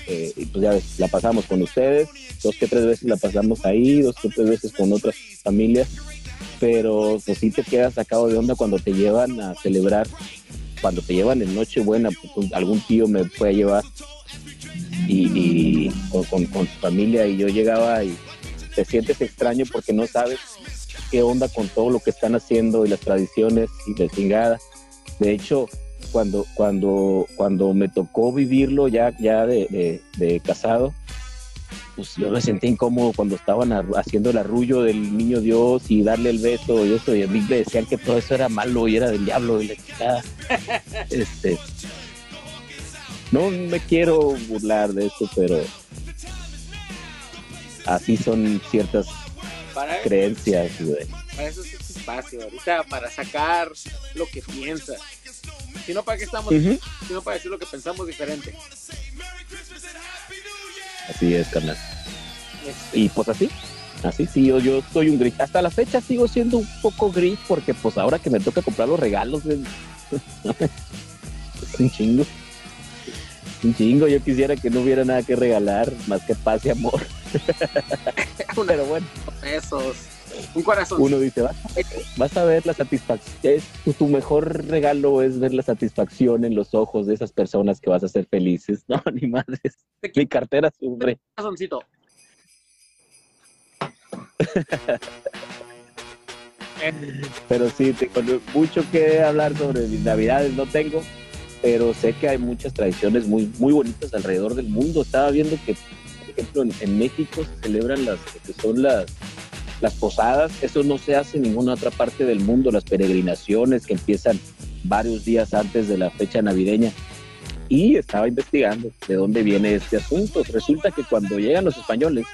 eh, y pues ya ves, la pasamos con ustedes, dos que tres veces la pasamos ahí, dos que tres veces con otras familias, pero pues sí te quedas sacado de onda cuando te llevan a celebrar, cuando te llevan en Nochebuena, pues, algún tío me fue a llevar y, con, con- su familia y yo llegaba y te sientes extraño porque no sabes qué onda con todo lo que están haciendo y las tradiciones y de chingada. De hecho, cuando, cuando, cuando me tocó vivirlo ya, ya de, de- de casado, pues yo me sentí incómodo cuando estaban haciendo el arrullo del niño Dios y darle el beso y eso, y a mí me decían que todo eso era malo y era del diablo y la chingada. Este, no me quiero burlar de esto, pero así son ciertas Para, creencias, güey. para eso es este espacio. Ahorita para sacar lo que piensas. Si no, ¿para qué estamos? Ujú. Si no, para decir lo que pensamos diferente. Así es, carnal. Este, Y pues así, Así sí, yo, yo soy un gris. Hasta la fecha sigo siendo un poco gris porque pues ahora que me toca comprar los regalos es, un chingo. Un chingo. Yo quisiera que no hubiera nada que regalar más que paz y amor. Pero bueno, Esos. Un corazón. uno dice, vas, vas a ver la satisfacción. Tu, mejor regalo es ver la satisfacción en los ojos de esas personas que vas a ser felices. No, ni madres. Mi cartera sufre. corazoncito. Pero sí, tengo mucho que hablar sobre mis navidades, no tengo, pero sé que hay muchas tradiciones muy, muy bonitas alrededor del mundo. Estaba viendo que, por ejemplo, en, en México se celebran las que son las, las posadas. Eso no se hace en ninguna otra parte del mundo, las peregrinaciones que empiezan varios días antes de la fecha navideña. Y estaba investigando de dónde viene este asunto. Resulta que cuando llegan los españoles,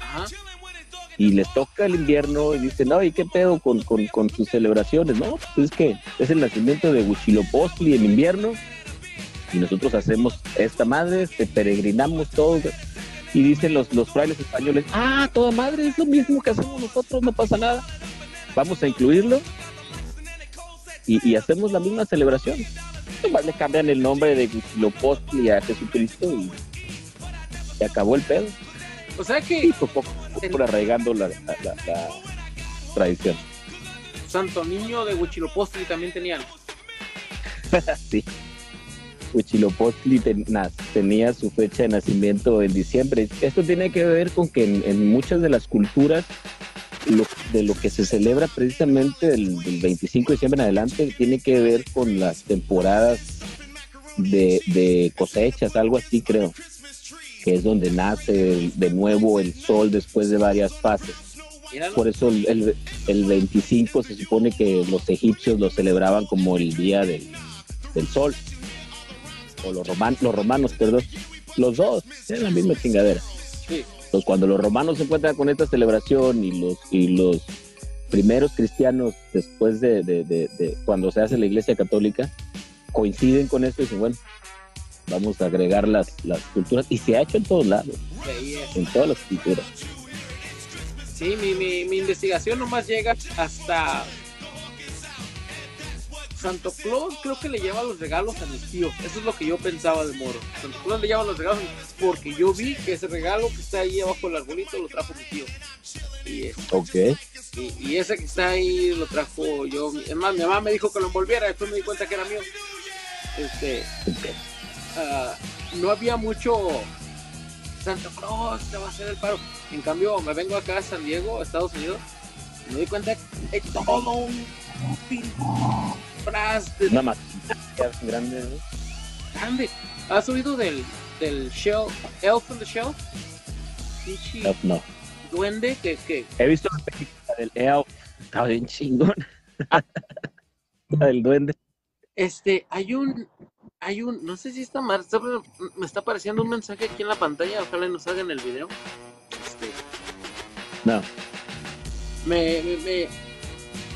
Ajá. y les toca el invierno y dicen, no, ¿y qué pedo con, con, con sus celebraciones? No, pues es que es el nacimiento de Huitzilopochtli en invierno y nosotros hacemos esta madre, te peregrinamos todos y dicen los, los frailes españoles, ah, toda madre, es lo mismo que hacemos nosotros, no pasa nada, vamos a incluirlo y, y hacemos la misma celebración. Nomás le cambian el nombre de Huitzilopochtli a Jesucristo y se acabó el pedo. O sea Y que poco a poco arraigando la, la- la- la tradición. Santo Niño de Huichilopochtli también tenían. sí. Huitzilopochtli ten- tenía su fecha de nacimiento en diciembre. Esto tiene que ver con que en, en muchas de las culturas lo- de lo que se celebra precisamente del, del 25 de diciembre en adelante tiene que ver con las temporadas de, de cosechas, algo así creo, que es donde nace el- de nuevo el sol después de varias fases. Por eso el 25 se supone que los egipcios lo celebraban como el día del, del sol. O los, roman, los romanos, perdón. Los dos, es la misma chingadera. Sí. Entonces, cuando los romanos se encuentran con esta celebración y los, y los primeros cristianos, después de, de- de- de cuando se hace la iglesia católica, coinciden con esto y dicen, bueno, vamos a agregar las, las culturas. Y se ha hecho en todos lados, es. en todas las culturas. Sí, mi, mi, mi investigación nomás llega hasta Santo Claus creo que le lleva los regalos a mi tío. Eso es lo que yo pensaba de Moro. Santo Claus le lleva los regalos porque yo vi que ese regalo que está ahí abajo del arbolito lo trajo mi tío. Y, Ok. y, y ese que está ahí lo trajo yo. Es más, mi mamá me dijo que lo envolviera, después me di cuenta que era mío. Este, ah, no había mucho Santa Claus te va a hacer el paro. En cambio, me vengo acá a San Diego, Estados Unidos, y me doy cuenta que hay todo un de Una más grande, ¿no? grande. ¿Has oído del, del Shell, Elf in the Shell? Pinche No, no. duende que, que He visto la película del Elf. Está bien chingón. La del duende. Este, hay un, hay un, no sé si está mal, está- me está apareciendo un mensaje aquí en la pantalla, ojalá nos hagan el video. Este, No. me, me, me,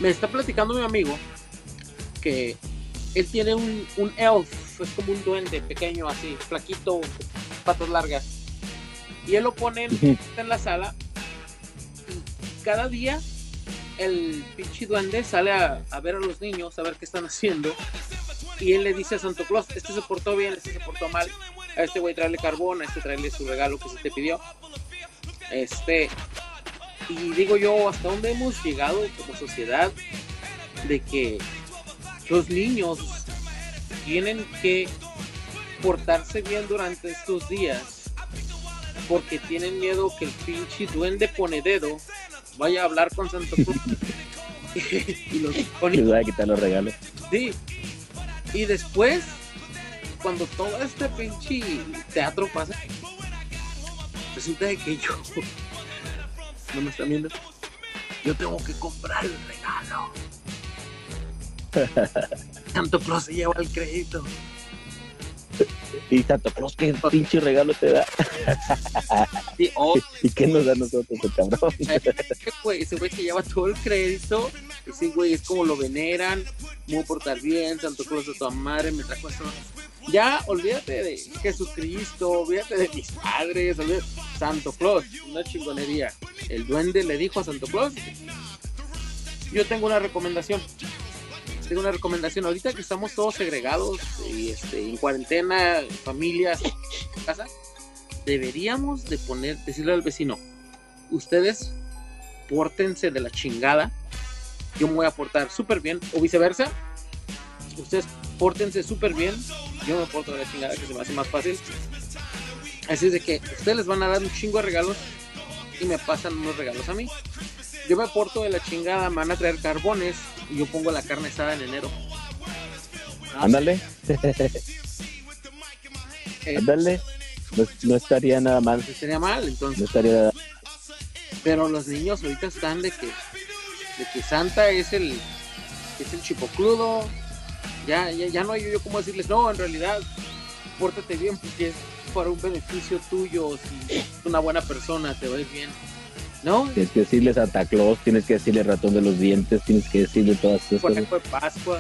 me está platicando mi amigo que él tiene un, un elf, es como un duende pequeño así, flaquito, patas largas. Y él lo pone en, en la sala y cada día el pinche duende sale a, a ver a los niños, a ver qué están haciendo. Y él le dice a Santo Claus, este se portó bien, este se portó mal, a este güey traerle carbón, a este traerle su regalo que se te pidió. Este, y digo yo, ¿hasta dónde hemos llegado como sociedad de que los niños tienen que portarse bien durante estos días porque tienen miedo que el pinche duende pone dedo vaya a hablar con Santo y los pone quitar los regalos. Sí. Y después, cuando todo este pinche teatro pasa, resulta de que yo. No me están viendo. Yo tengo que comprar el regalo. Santo Claus se lleva el crédito. Y Santo Claus, ¿qué pinche regalo te da? Sí, oh, ¿Y qué nos da a nosotros el cabrón? ese güey, ese güey se lleva todo el crédito. Ese güey es como lo veneran. A portar bien. Santo Claus a tu madre me trajo esto. Ya, olvídate de Jesucristo. Olvídate de mis padres. olvídate- Santo Claus, una chingonería. El duende le dijo a Santo Claus, yo tengo una recomendación. Tengo una recomendación. Ahorita que estamos todos segregados y este, en cuarentena, familias, casa, deberíamos de poner, decirle al vecino, ustedes pórtense de la chingada, yo me voy a portar súper bien, o viceversa, ustedes pórtense súper bien, yo me porto de la chingada, que se me hace más fácil. Así es de que ustedes les van a dar un chingo de regalos y me pasan unos regalos a mí. Yo me porto de la chingada, me van a traer carbones y yo pongo la carne asada en enero. Ah, Ándale, eh, ándale. No, no estaría nada mal. no sería mal, entonces. No estaría nada Pero los niños ahorita están de que, de que Santa es el, es el chipocludo. Ya, ya, ya no hay yo cómo decirles, no, en realidad, pórtate bien porque es para un beneficio tuyo. Si es una buena persona, te va a ir bien. No, Tienes que decirle Santa Claus, tienes que decirle ratón de los dientes, tienes que decirle todas esas cosas. conejo de Pascua.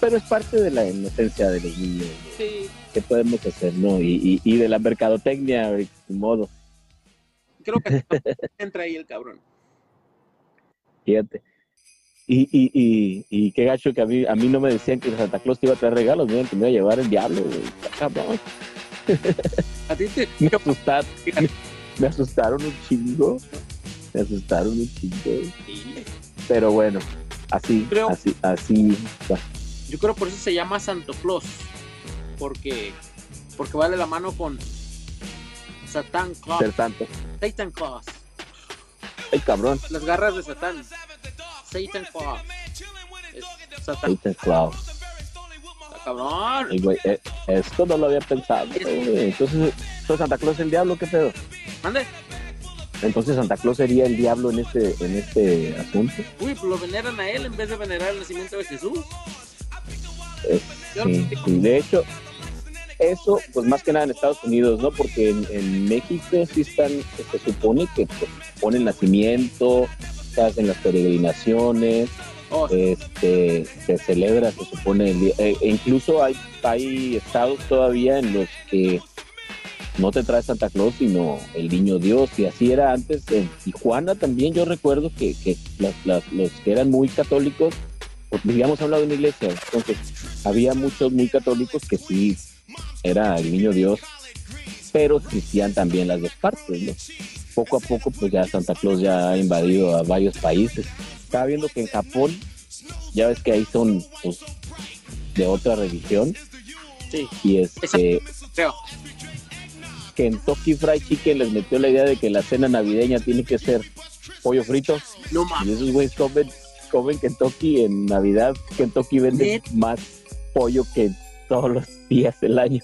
Pero es parte de la inocencia de los niños. Sí, ¿Qué podemos hacer, no? Y, y, y de la mercadotecnia, de modo, creo que entra ahí el cabrón. fíjate. Y, y, y, y qué gacho que a mí, a mí no me decían que Santa Claus te iba a traer regalos, me que me iba a llevar el diablo, güey. Cabrón. A ti te. Me asustaron, me asustaron un chingo. Me asustaron un chingo. Pero bueno, así, Creo- así, así. Yo creo por eso se llama Santo Claus. Porque, porque va de la mano con Satan Claus. Ser. Satan Claus. Ay, cabrón. Las garras de Satán. Satan Claus. Es Satán. Santa Claus. Cabrón. Güey, eh, esto no lo había pensado. güey. Entonces, ¿entonces Santa Claus es el diablo? ¿Qué pedo? Mande. Entonces Santa Claus sería el diablo en este, en este asunto. Uy, pues lo veneran a él en vez de venerar el nacimiento de Jesús. Es- sí, sí. De hecho, eso, pues más que nada en Estados Unidos, ¿no? Porque en, en México sí están, se supone que pues, ponen nacimiento, se hacen las peregrinaciones, Este, se celebra, se supone, el día- e- incluso hay, hay estados todavía en los que no te trae Santa Claus, sino el niño Dios, y así era antes en Tijuana también, yo recuerdo que, las- los que eran muy católicos, porque habíamos hablado de una iglesia, entonces había muchos muy católicos que sí era el niño Dios, pero existían también las dos partes, ¿no? Poco a poco, pues ya Santa Claus ya ha invadido a varios países. Estaba viendo que en Japón, ya ves que ahí son pues, de otra religión, sí, y este, creo. Kentucky Fried Chicken les metió la idea de que la cena navideña tiene que ser pollo frito, No y mames. esos güeyes comen, comen Kentucky en Navidad. Kentucky vende ¿Neta? más pollo que todos los días del año.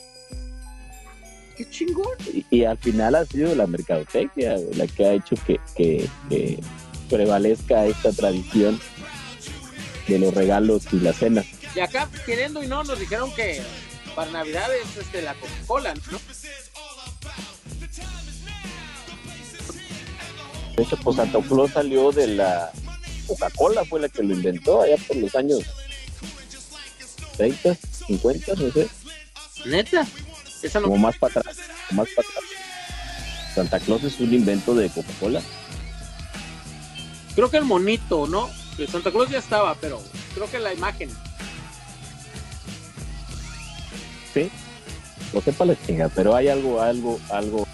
Qué chingón. Y, y al final ha sido la mercadotecnia la que ha hecho que, que- que prevalezca esta tradición de los regalos y las cenas. Y acá, queriendo y no, nos dijeron que para Navidad es este, la Coca-Cola, ¿no? De hecho, pues Santa Claus salió de la Coca-Cola, fue la que lo inventó allá por los años 30, 50, no sé, Neta. Esa no. como más para atrás, más para atrás. Santa Claus es un invento de Coca-Cola. Creo que el monito, ¿no? Que Santa Claus ya estaba, pero creo que la imagen. Sí, lo sepa la chinga, pero hay algo, algo, algo.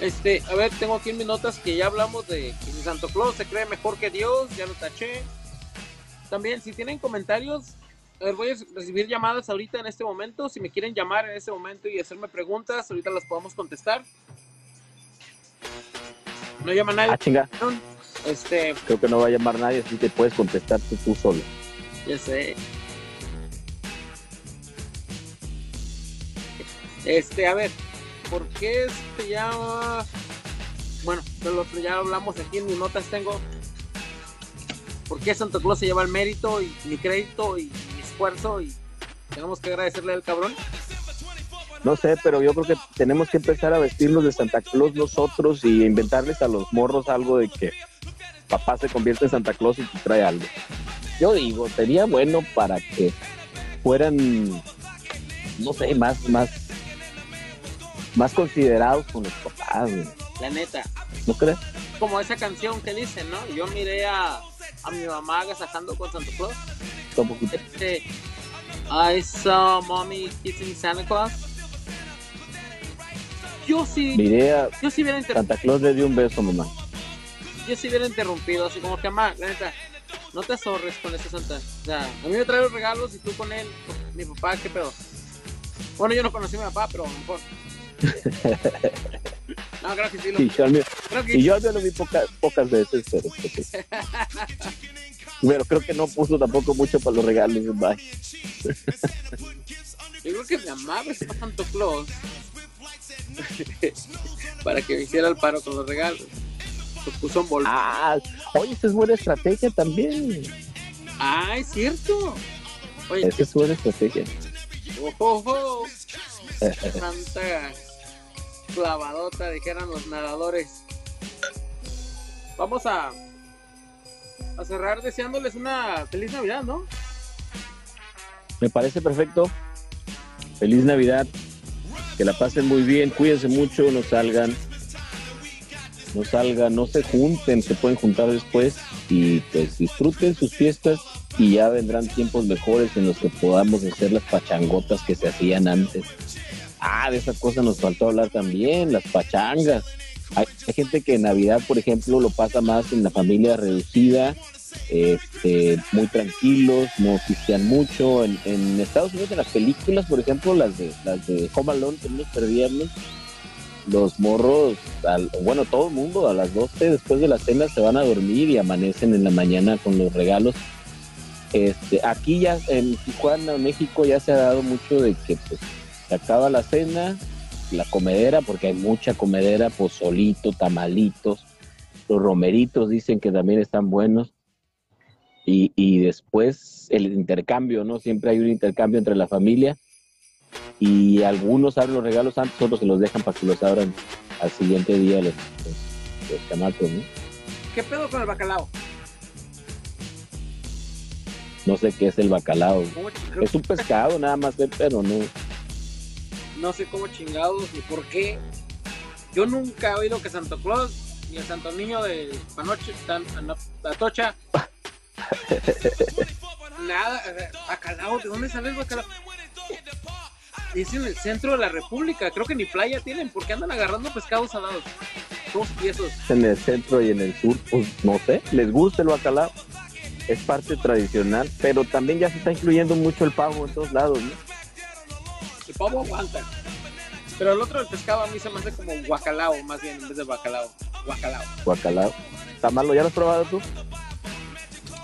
Este, a ver, tengo aquí en mis notas que ya hablamos de que si Santo Claus se cree mejor que Dios, ya lo taché. También, si tienen comentarios, a ver, voy a recibir llamadas ahorita en este momento. Si me quieren llamar en este momento y hacerme preguntas, ahorita las podemos contestar. No llama nadie. Ah, chinga, Este, creo que no va a llamar nadie, así que puedes contestar tú, solo. ya sé. Este, a ver, ¿por qué se llama? Bueno, de lo que ya hablamos aquí en mis notas tengo. ¿Por qué Santa Claus se lleva el mérito y mi crédito y mi esfuerzo y tenemos que agradecerle al cabrón? No sé, pero yo creo que tenemos que empezar a vestirnos de Santa Claus nosotros y inventarles a los morros algo de que papá se convierte en Santa Claus y te trae algo. Yo digo, sería bueno para que fueran, no sé, más, más, más considerados con los papás, güey. La neta. ¿No crees? Como esa canción que dice, ¿no? Yo miré a, a mi mamá agasajando con Santa Claus. Un poquito. Este, I saw mommy kissing Santa Claus. Yo sí, Miré a yo sí hubiera interrumpido, Santa Claus le dio un beso mamá. yo sí hubiera interrumpido, así como que, mamá, la neta, no te zorres con ese Santa. O sea, a mí me trae los regalos y tú con él, mi papá, ¿qué pedo? Bueno, yo no conocí a mi papá, pero a lo mejor. No, creo que sí lo Y yo al mío, creo que y yo al mío lo vi poca- pocas veces, pero, pues, pero creo que no puso tampoco mucho para los regalos. Bye. Yo creo que mi mamá besó a Santo Claus para que me hiciera el paro con los regalos. Los puso en bolsa. Ah, oye, esa es buena estrategia también. Ah, es cierto. Oye, Esa es buena estrategia. ojo, ojo. Santa clavadota, dijeran los nadadores. Vamos a, a cerrar deseándoles una feliz Navidad, ¿no? Me parece perfecto. Feliz Navidad. Que la pasen muy bien. Cuídense mucho. No salgan. No salgan. No se junten. Se pueden juntar después. Y pues disfruten sus fiestas. Y ya vendrán tiempos mejores en los que podamos hacer las pachangotas que se hacían antes. Ah, de esa cosa nos faltó hablar también. Las pachangas. Hay, hay gente que en Navidad, por ejemplo, lo pasa más en la familia reducida este, muy tranquilos, no pistean mucho. En, Estados Unidos, en las películas, por ejemplo, las de las de Home Alone, que no nos perdíamos, los morros, bueno, todo el mundo a las 12 después de la cena se van a dormir y amanecen en la mañana con los regalos. Este, aquí ya en Tijuana, México, ya se ha dado mucho de que pues, se acaba la cena, la comedera, porque hay mucha comedera, pozolito, tamalitos, los romeritos dicen que también están buenos y, y después el intercambio, ¿no? Siempre hay un intercambio entre la familia y algunos abren los regalos antes, otros se los dejan para que los abran al siguiente día los, los, los chamacos, ¿no? ¿Qué pedo con el bacalao? No sé qué es el bacalao. ¿Cómo ch- creo Es un pescado nada más, pero no. no sé cómo chingados ni por qué. Yo nunca he oído que Santo Claus ni el Santo Niño de Panoche, tan, Atocha. Nada, bacalao, ¿de dónde sale el bacalao? Es en el centro de la República, creo que ni playa tienen, porque andan agarrando pescados salados. Todos tiesos. En el centro y en el sur, pues no sé, les gusta el bacalao. Es parte tradicional, pero también ya se está incluyendo mucho el pavo en todos lados, ¿no? El pavo aguanta. Pero el otro, el pescado, a mí se me hace como guacalao, más bien, en vez de bacalao. Guacalao. Bacalao. ¿Está malo? ¿Ya lo has probado tú?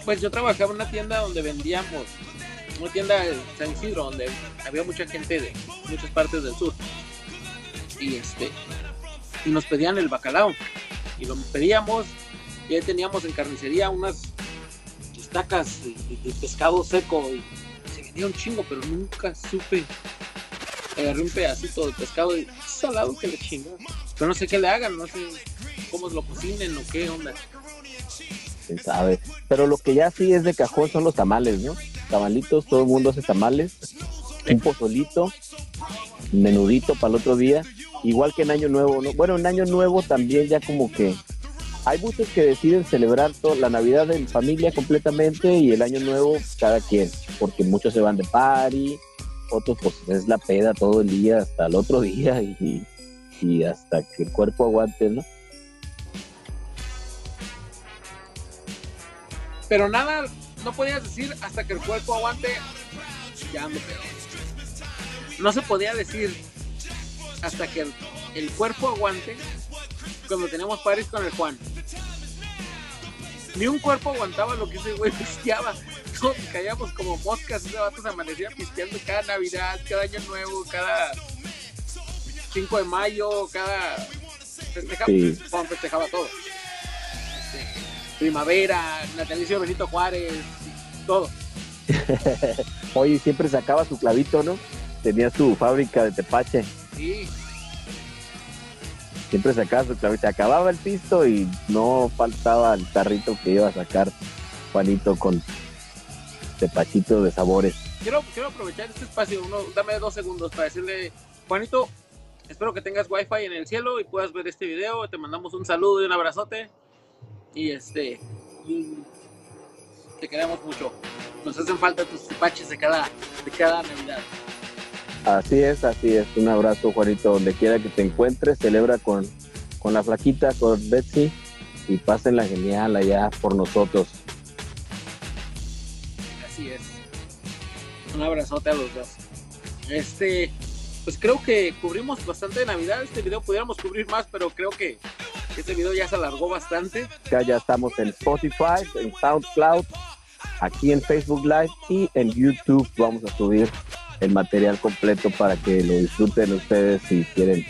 Pues yo trabajaba en una tienda donde vendíamos, una tienda de San Isidro, donde había mucha gente de muchas partes del sur. Y este, y nos pedían el bacalao. Y lo pedíamos, y ahí teníamos en carnicería unas estacas de, pescado seco. Y se vendía un chingo, pero nunca supe. Agarré un pedacito de pescado y salado que le chingó. Pero no sé qué le hagan, no sé cómo lo cocinen o qué onda. Quién sabe. Pero lo que ya sí es de cajón son los tamales, ¿no? Tamalitos, todo el mundo hace tamales. Un pozolito, menudito para el otro día. Igual que en Año Nuevo, ¿no? Bueno, en Año Nuevo también ya como que hay muchos que deciden celebrar toda la Navidad en familia completamente y el Año Nuevo cada quien, porque muchos se van de party, otros pues es la peda todo el día hasta el otro día y, y hasta que el cuerpo aguante, ¿no? Pero nada, no podías decir hasta que el cuerpo aguante, ya ando pedo. No se podía decir hasta que el, el cuerpo aguante cuando teníamos pares con el Juan. Ni un cuerpo aguantaba lo que ese güey pisteaba. Todos caíamos como moscas, ese vato se amanecía pisteando cada Navidad, cada Año Nuevo, cada 5 de mayo, cada... Festejaba, Sí. Juan festejaba todo. Este, primavera, natalicio de Benito Juárez, todo. Oye, siempre sacaba su clavito, ¿no? Tenía su fábrica de tepache. Sí, Siempre sacaba su clavito. Se acababa el pisto y no faltaba el tarrito que iba a sacar Juanito con tepachito de sabores. quiero, quiero aprovechar este espacio, uno, dame dos segundos para decirle, Juanito, espero que tengas wifi en el cielo y puedas ver este video. Te mandamos un saludo y un abrazote. Y este, te queremos mucho. Nos hacen falta tus paches de cada, de cada Navidad. Así es, así es. Un abrazo, Juanito, donde quiera que te encuentres. Celebra con, con la flaquita, con Betsy y pásenla genial allá por nosotros. Así es. Un abrazote a los dos. Este, pues creo que cubrimos bastante de Navidad. Este video pudiéramos cubrir más, pero creo que este video ya se alargó bastante. Acá ya estamos en Spotify, en SoundCloud, aquí en Facebook Live y en YouTube vamos a subir el material completo para que lo disfruten ustedes si quieren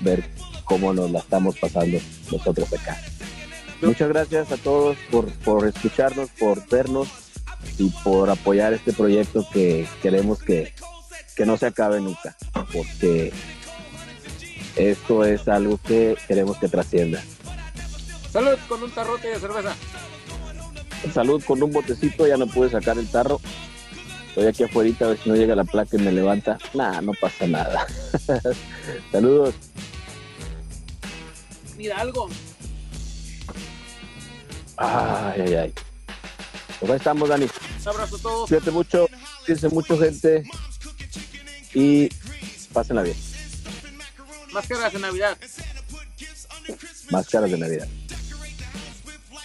ver cómo nos la estamos pasando nosotros acá. Muchas gracias a todos por, por escucharnos, por vernos y por apoyar este proyecto que queremos que, que no se acabe nunca, porque esto es algo que queremos que trascienda. Salud con un tarrote de cerveza. Salud con un botecito, ya no pude sacar el tarro. Estoy aquí afuera a ver si no llega la placa y me levanta. Nah, no pasa nada. Saludos. Mira algo. Ay, ay, ay. Pues ahí estamos, Dani. Un abrazo a todos. Cuídate mucho, cuídense mucho, gente. Y pásenla bien. Máscaras de Navidad. Máscaras de Navidad.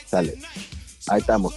Sale. Ahí estamos.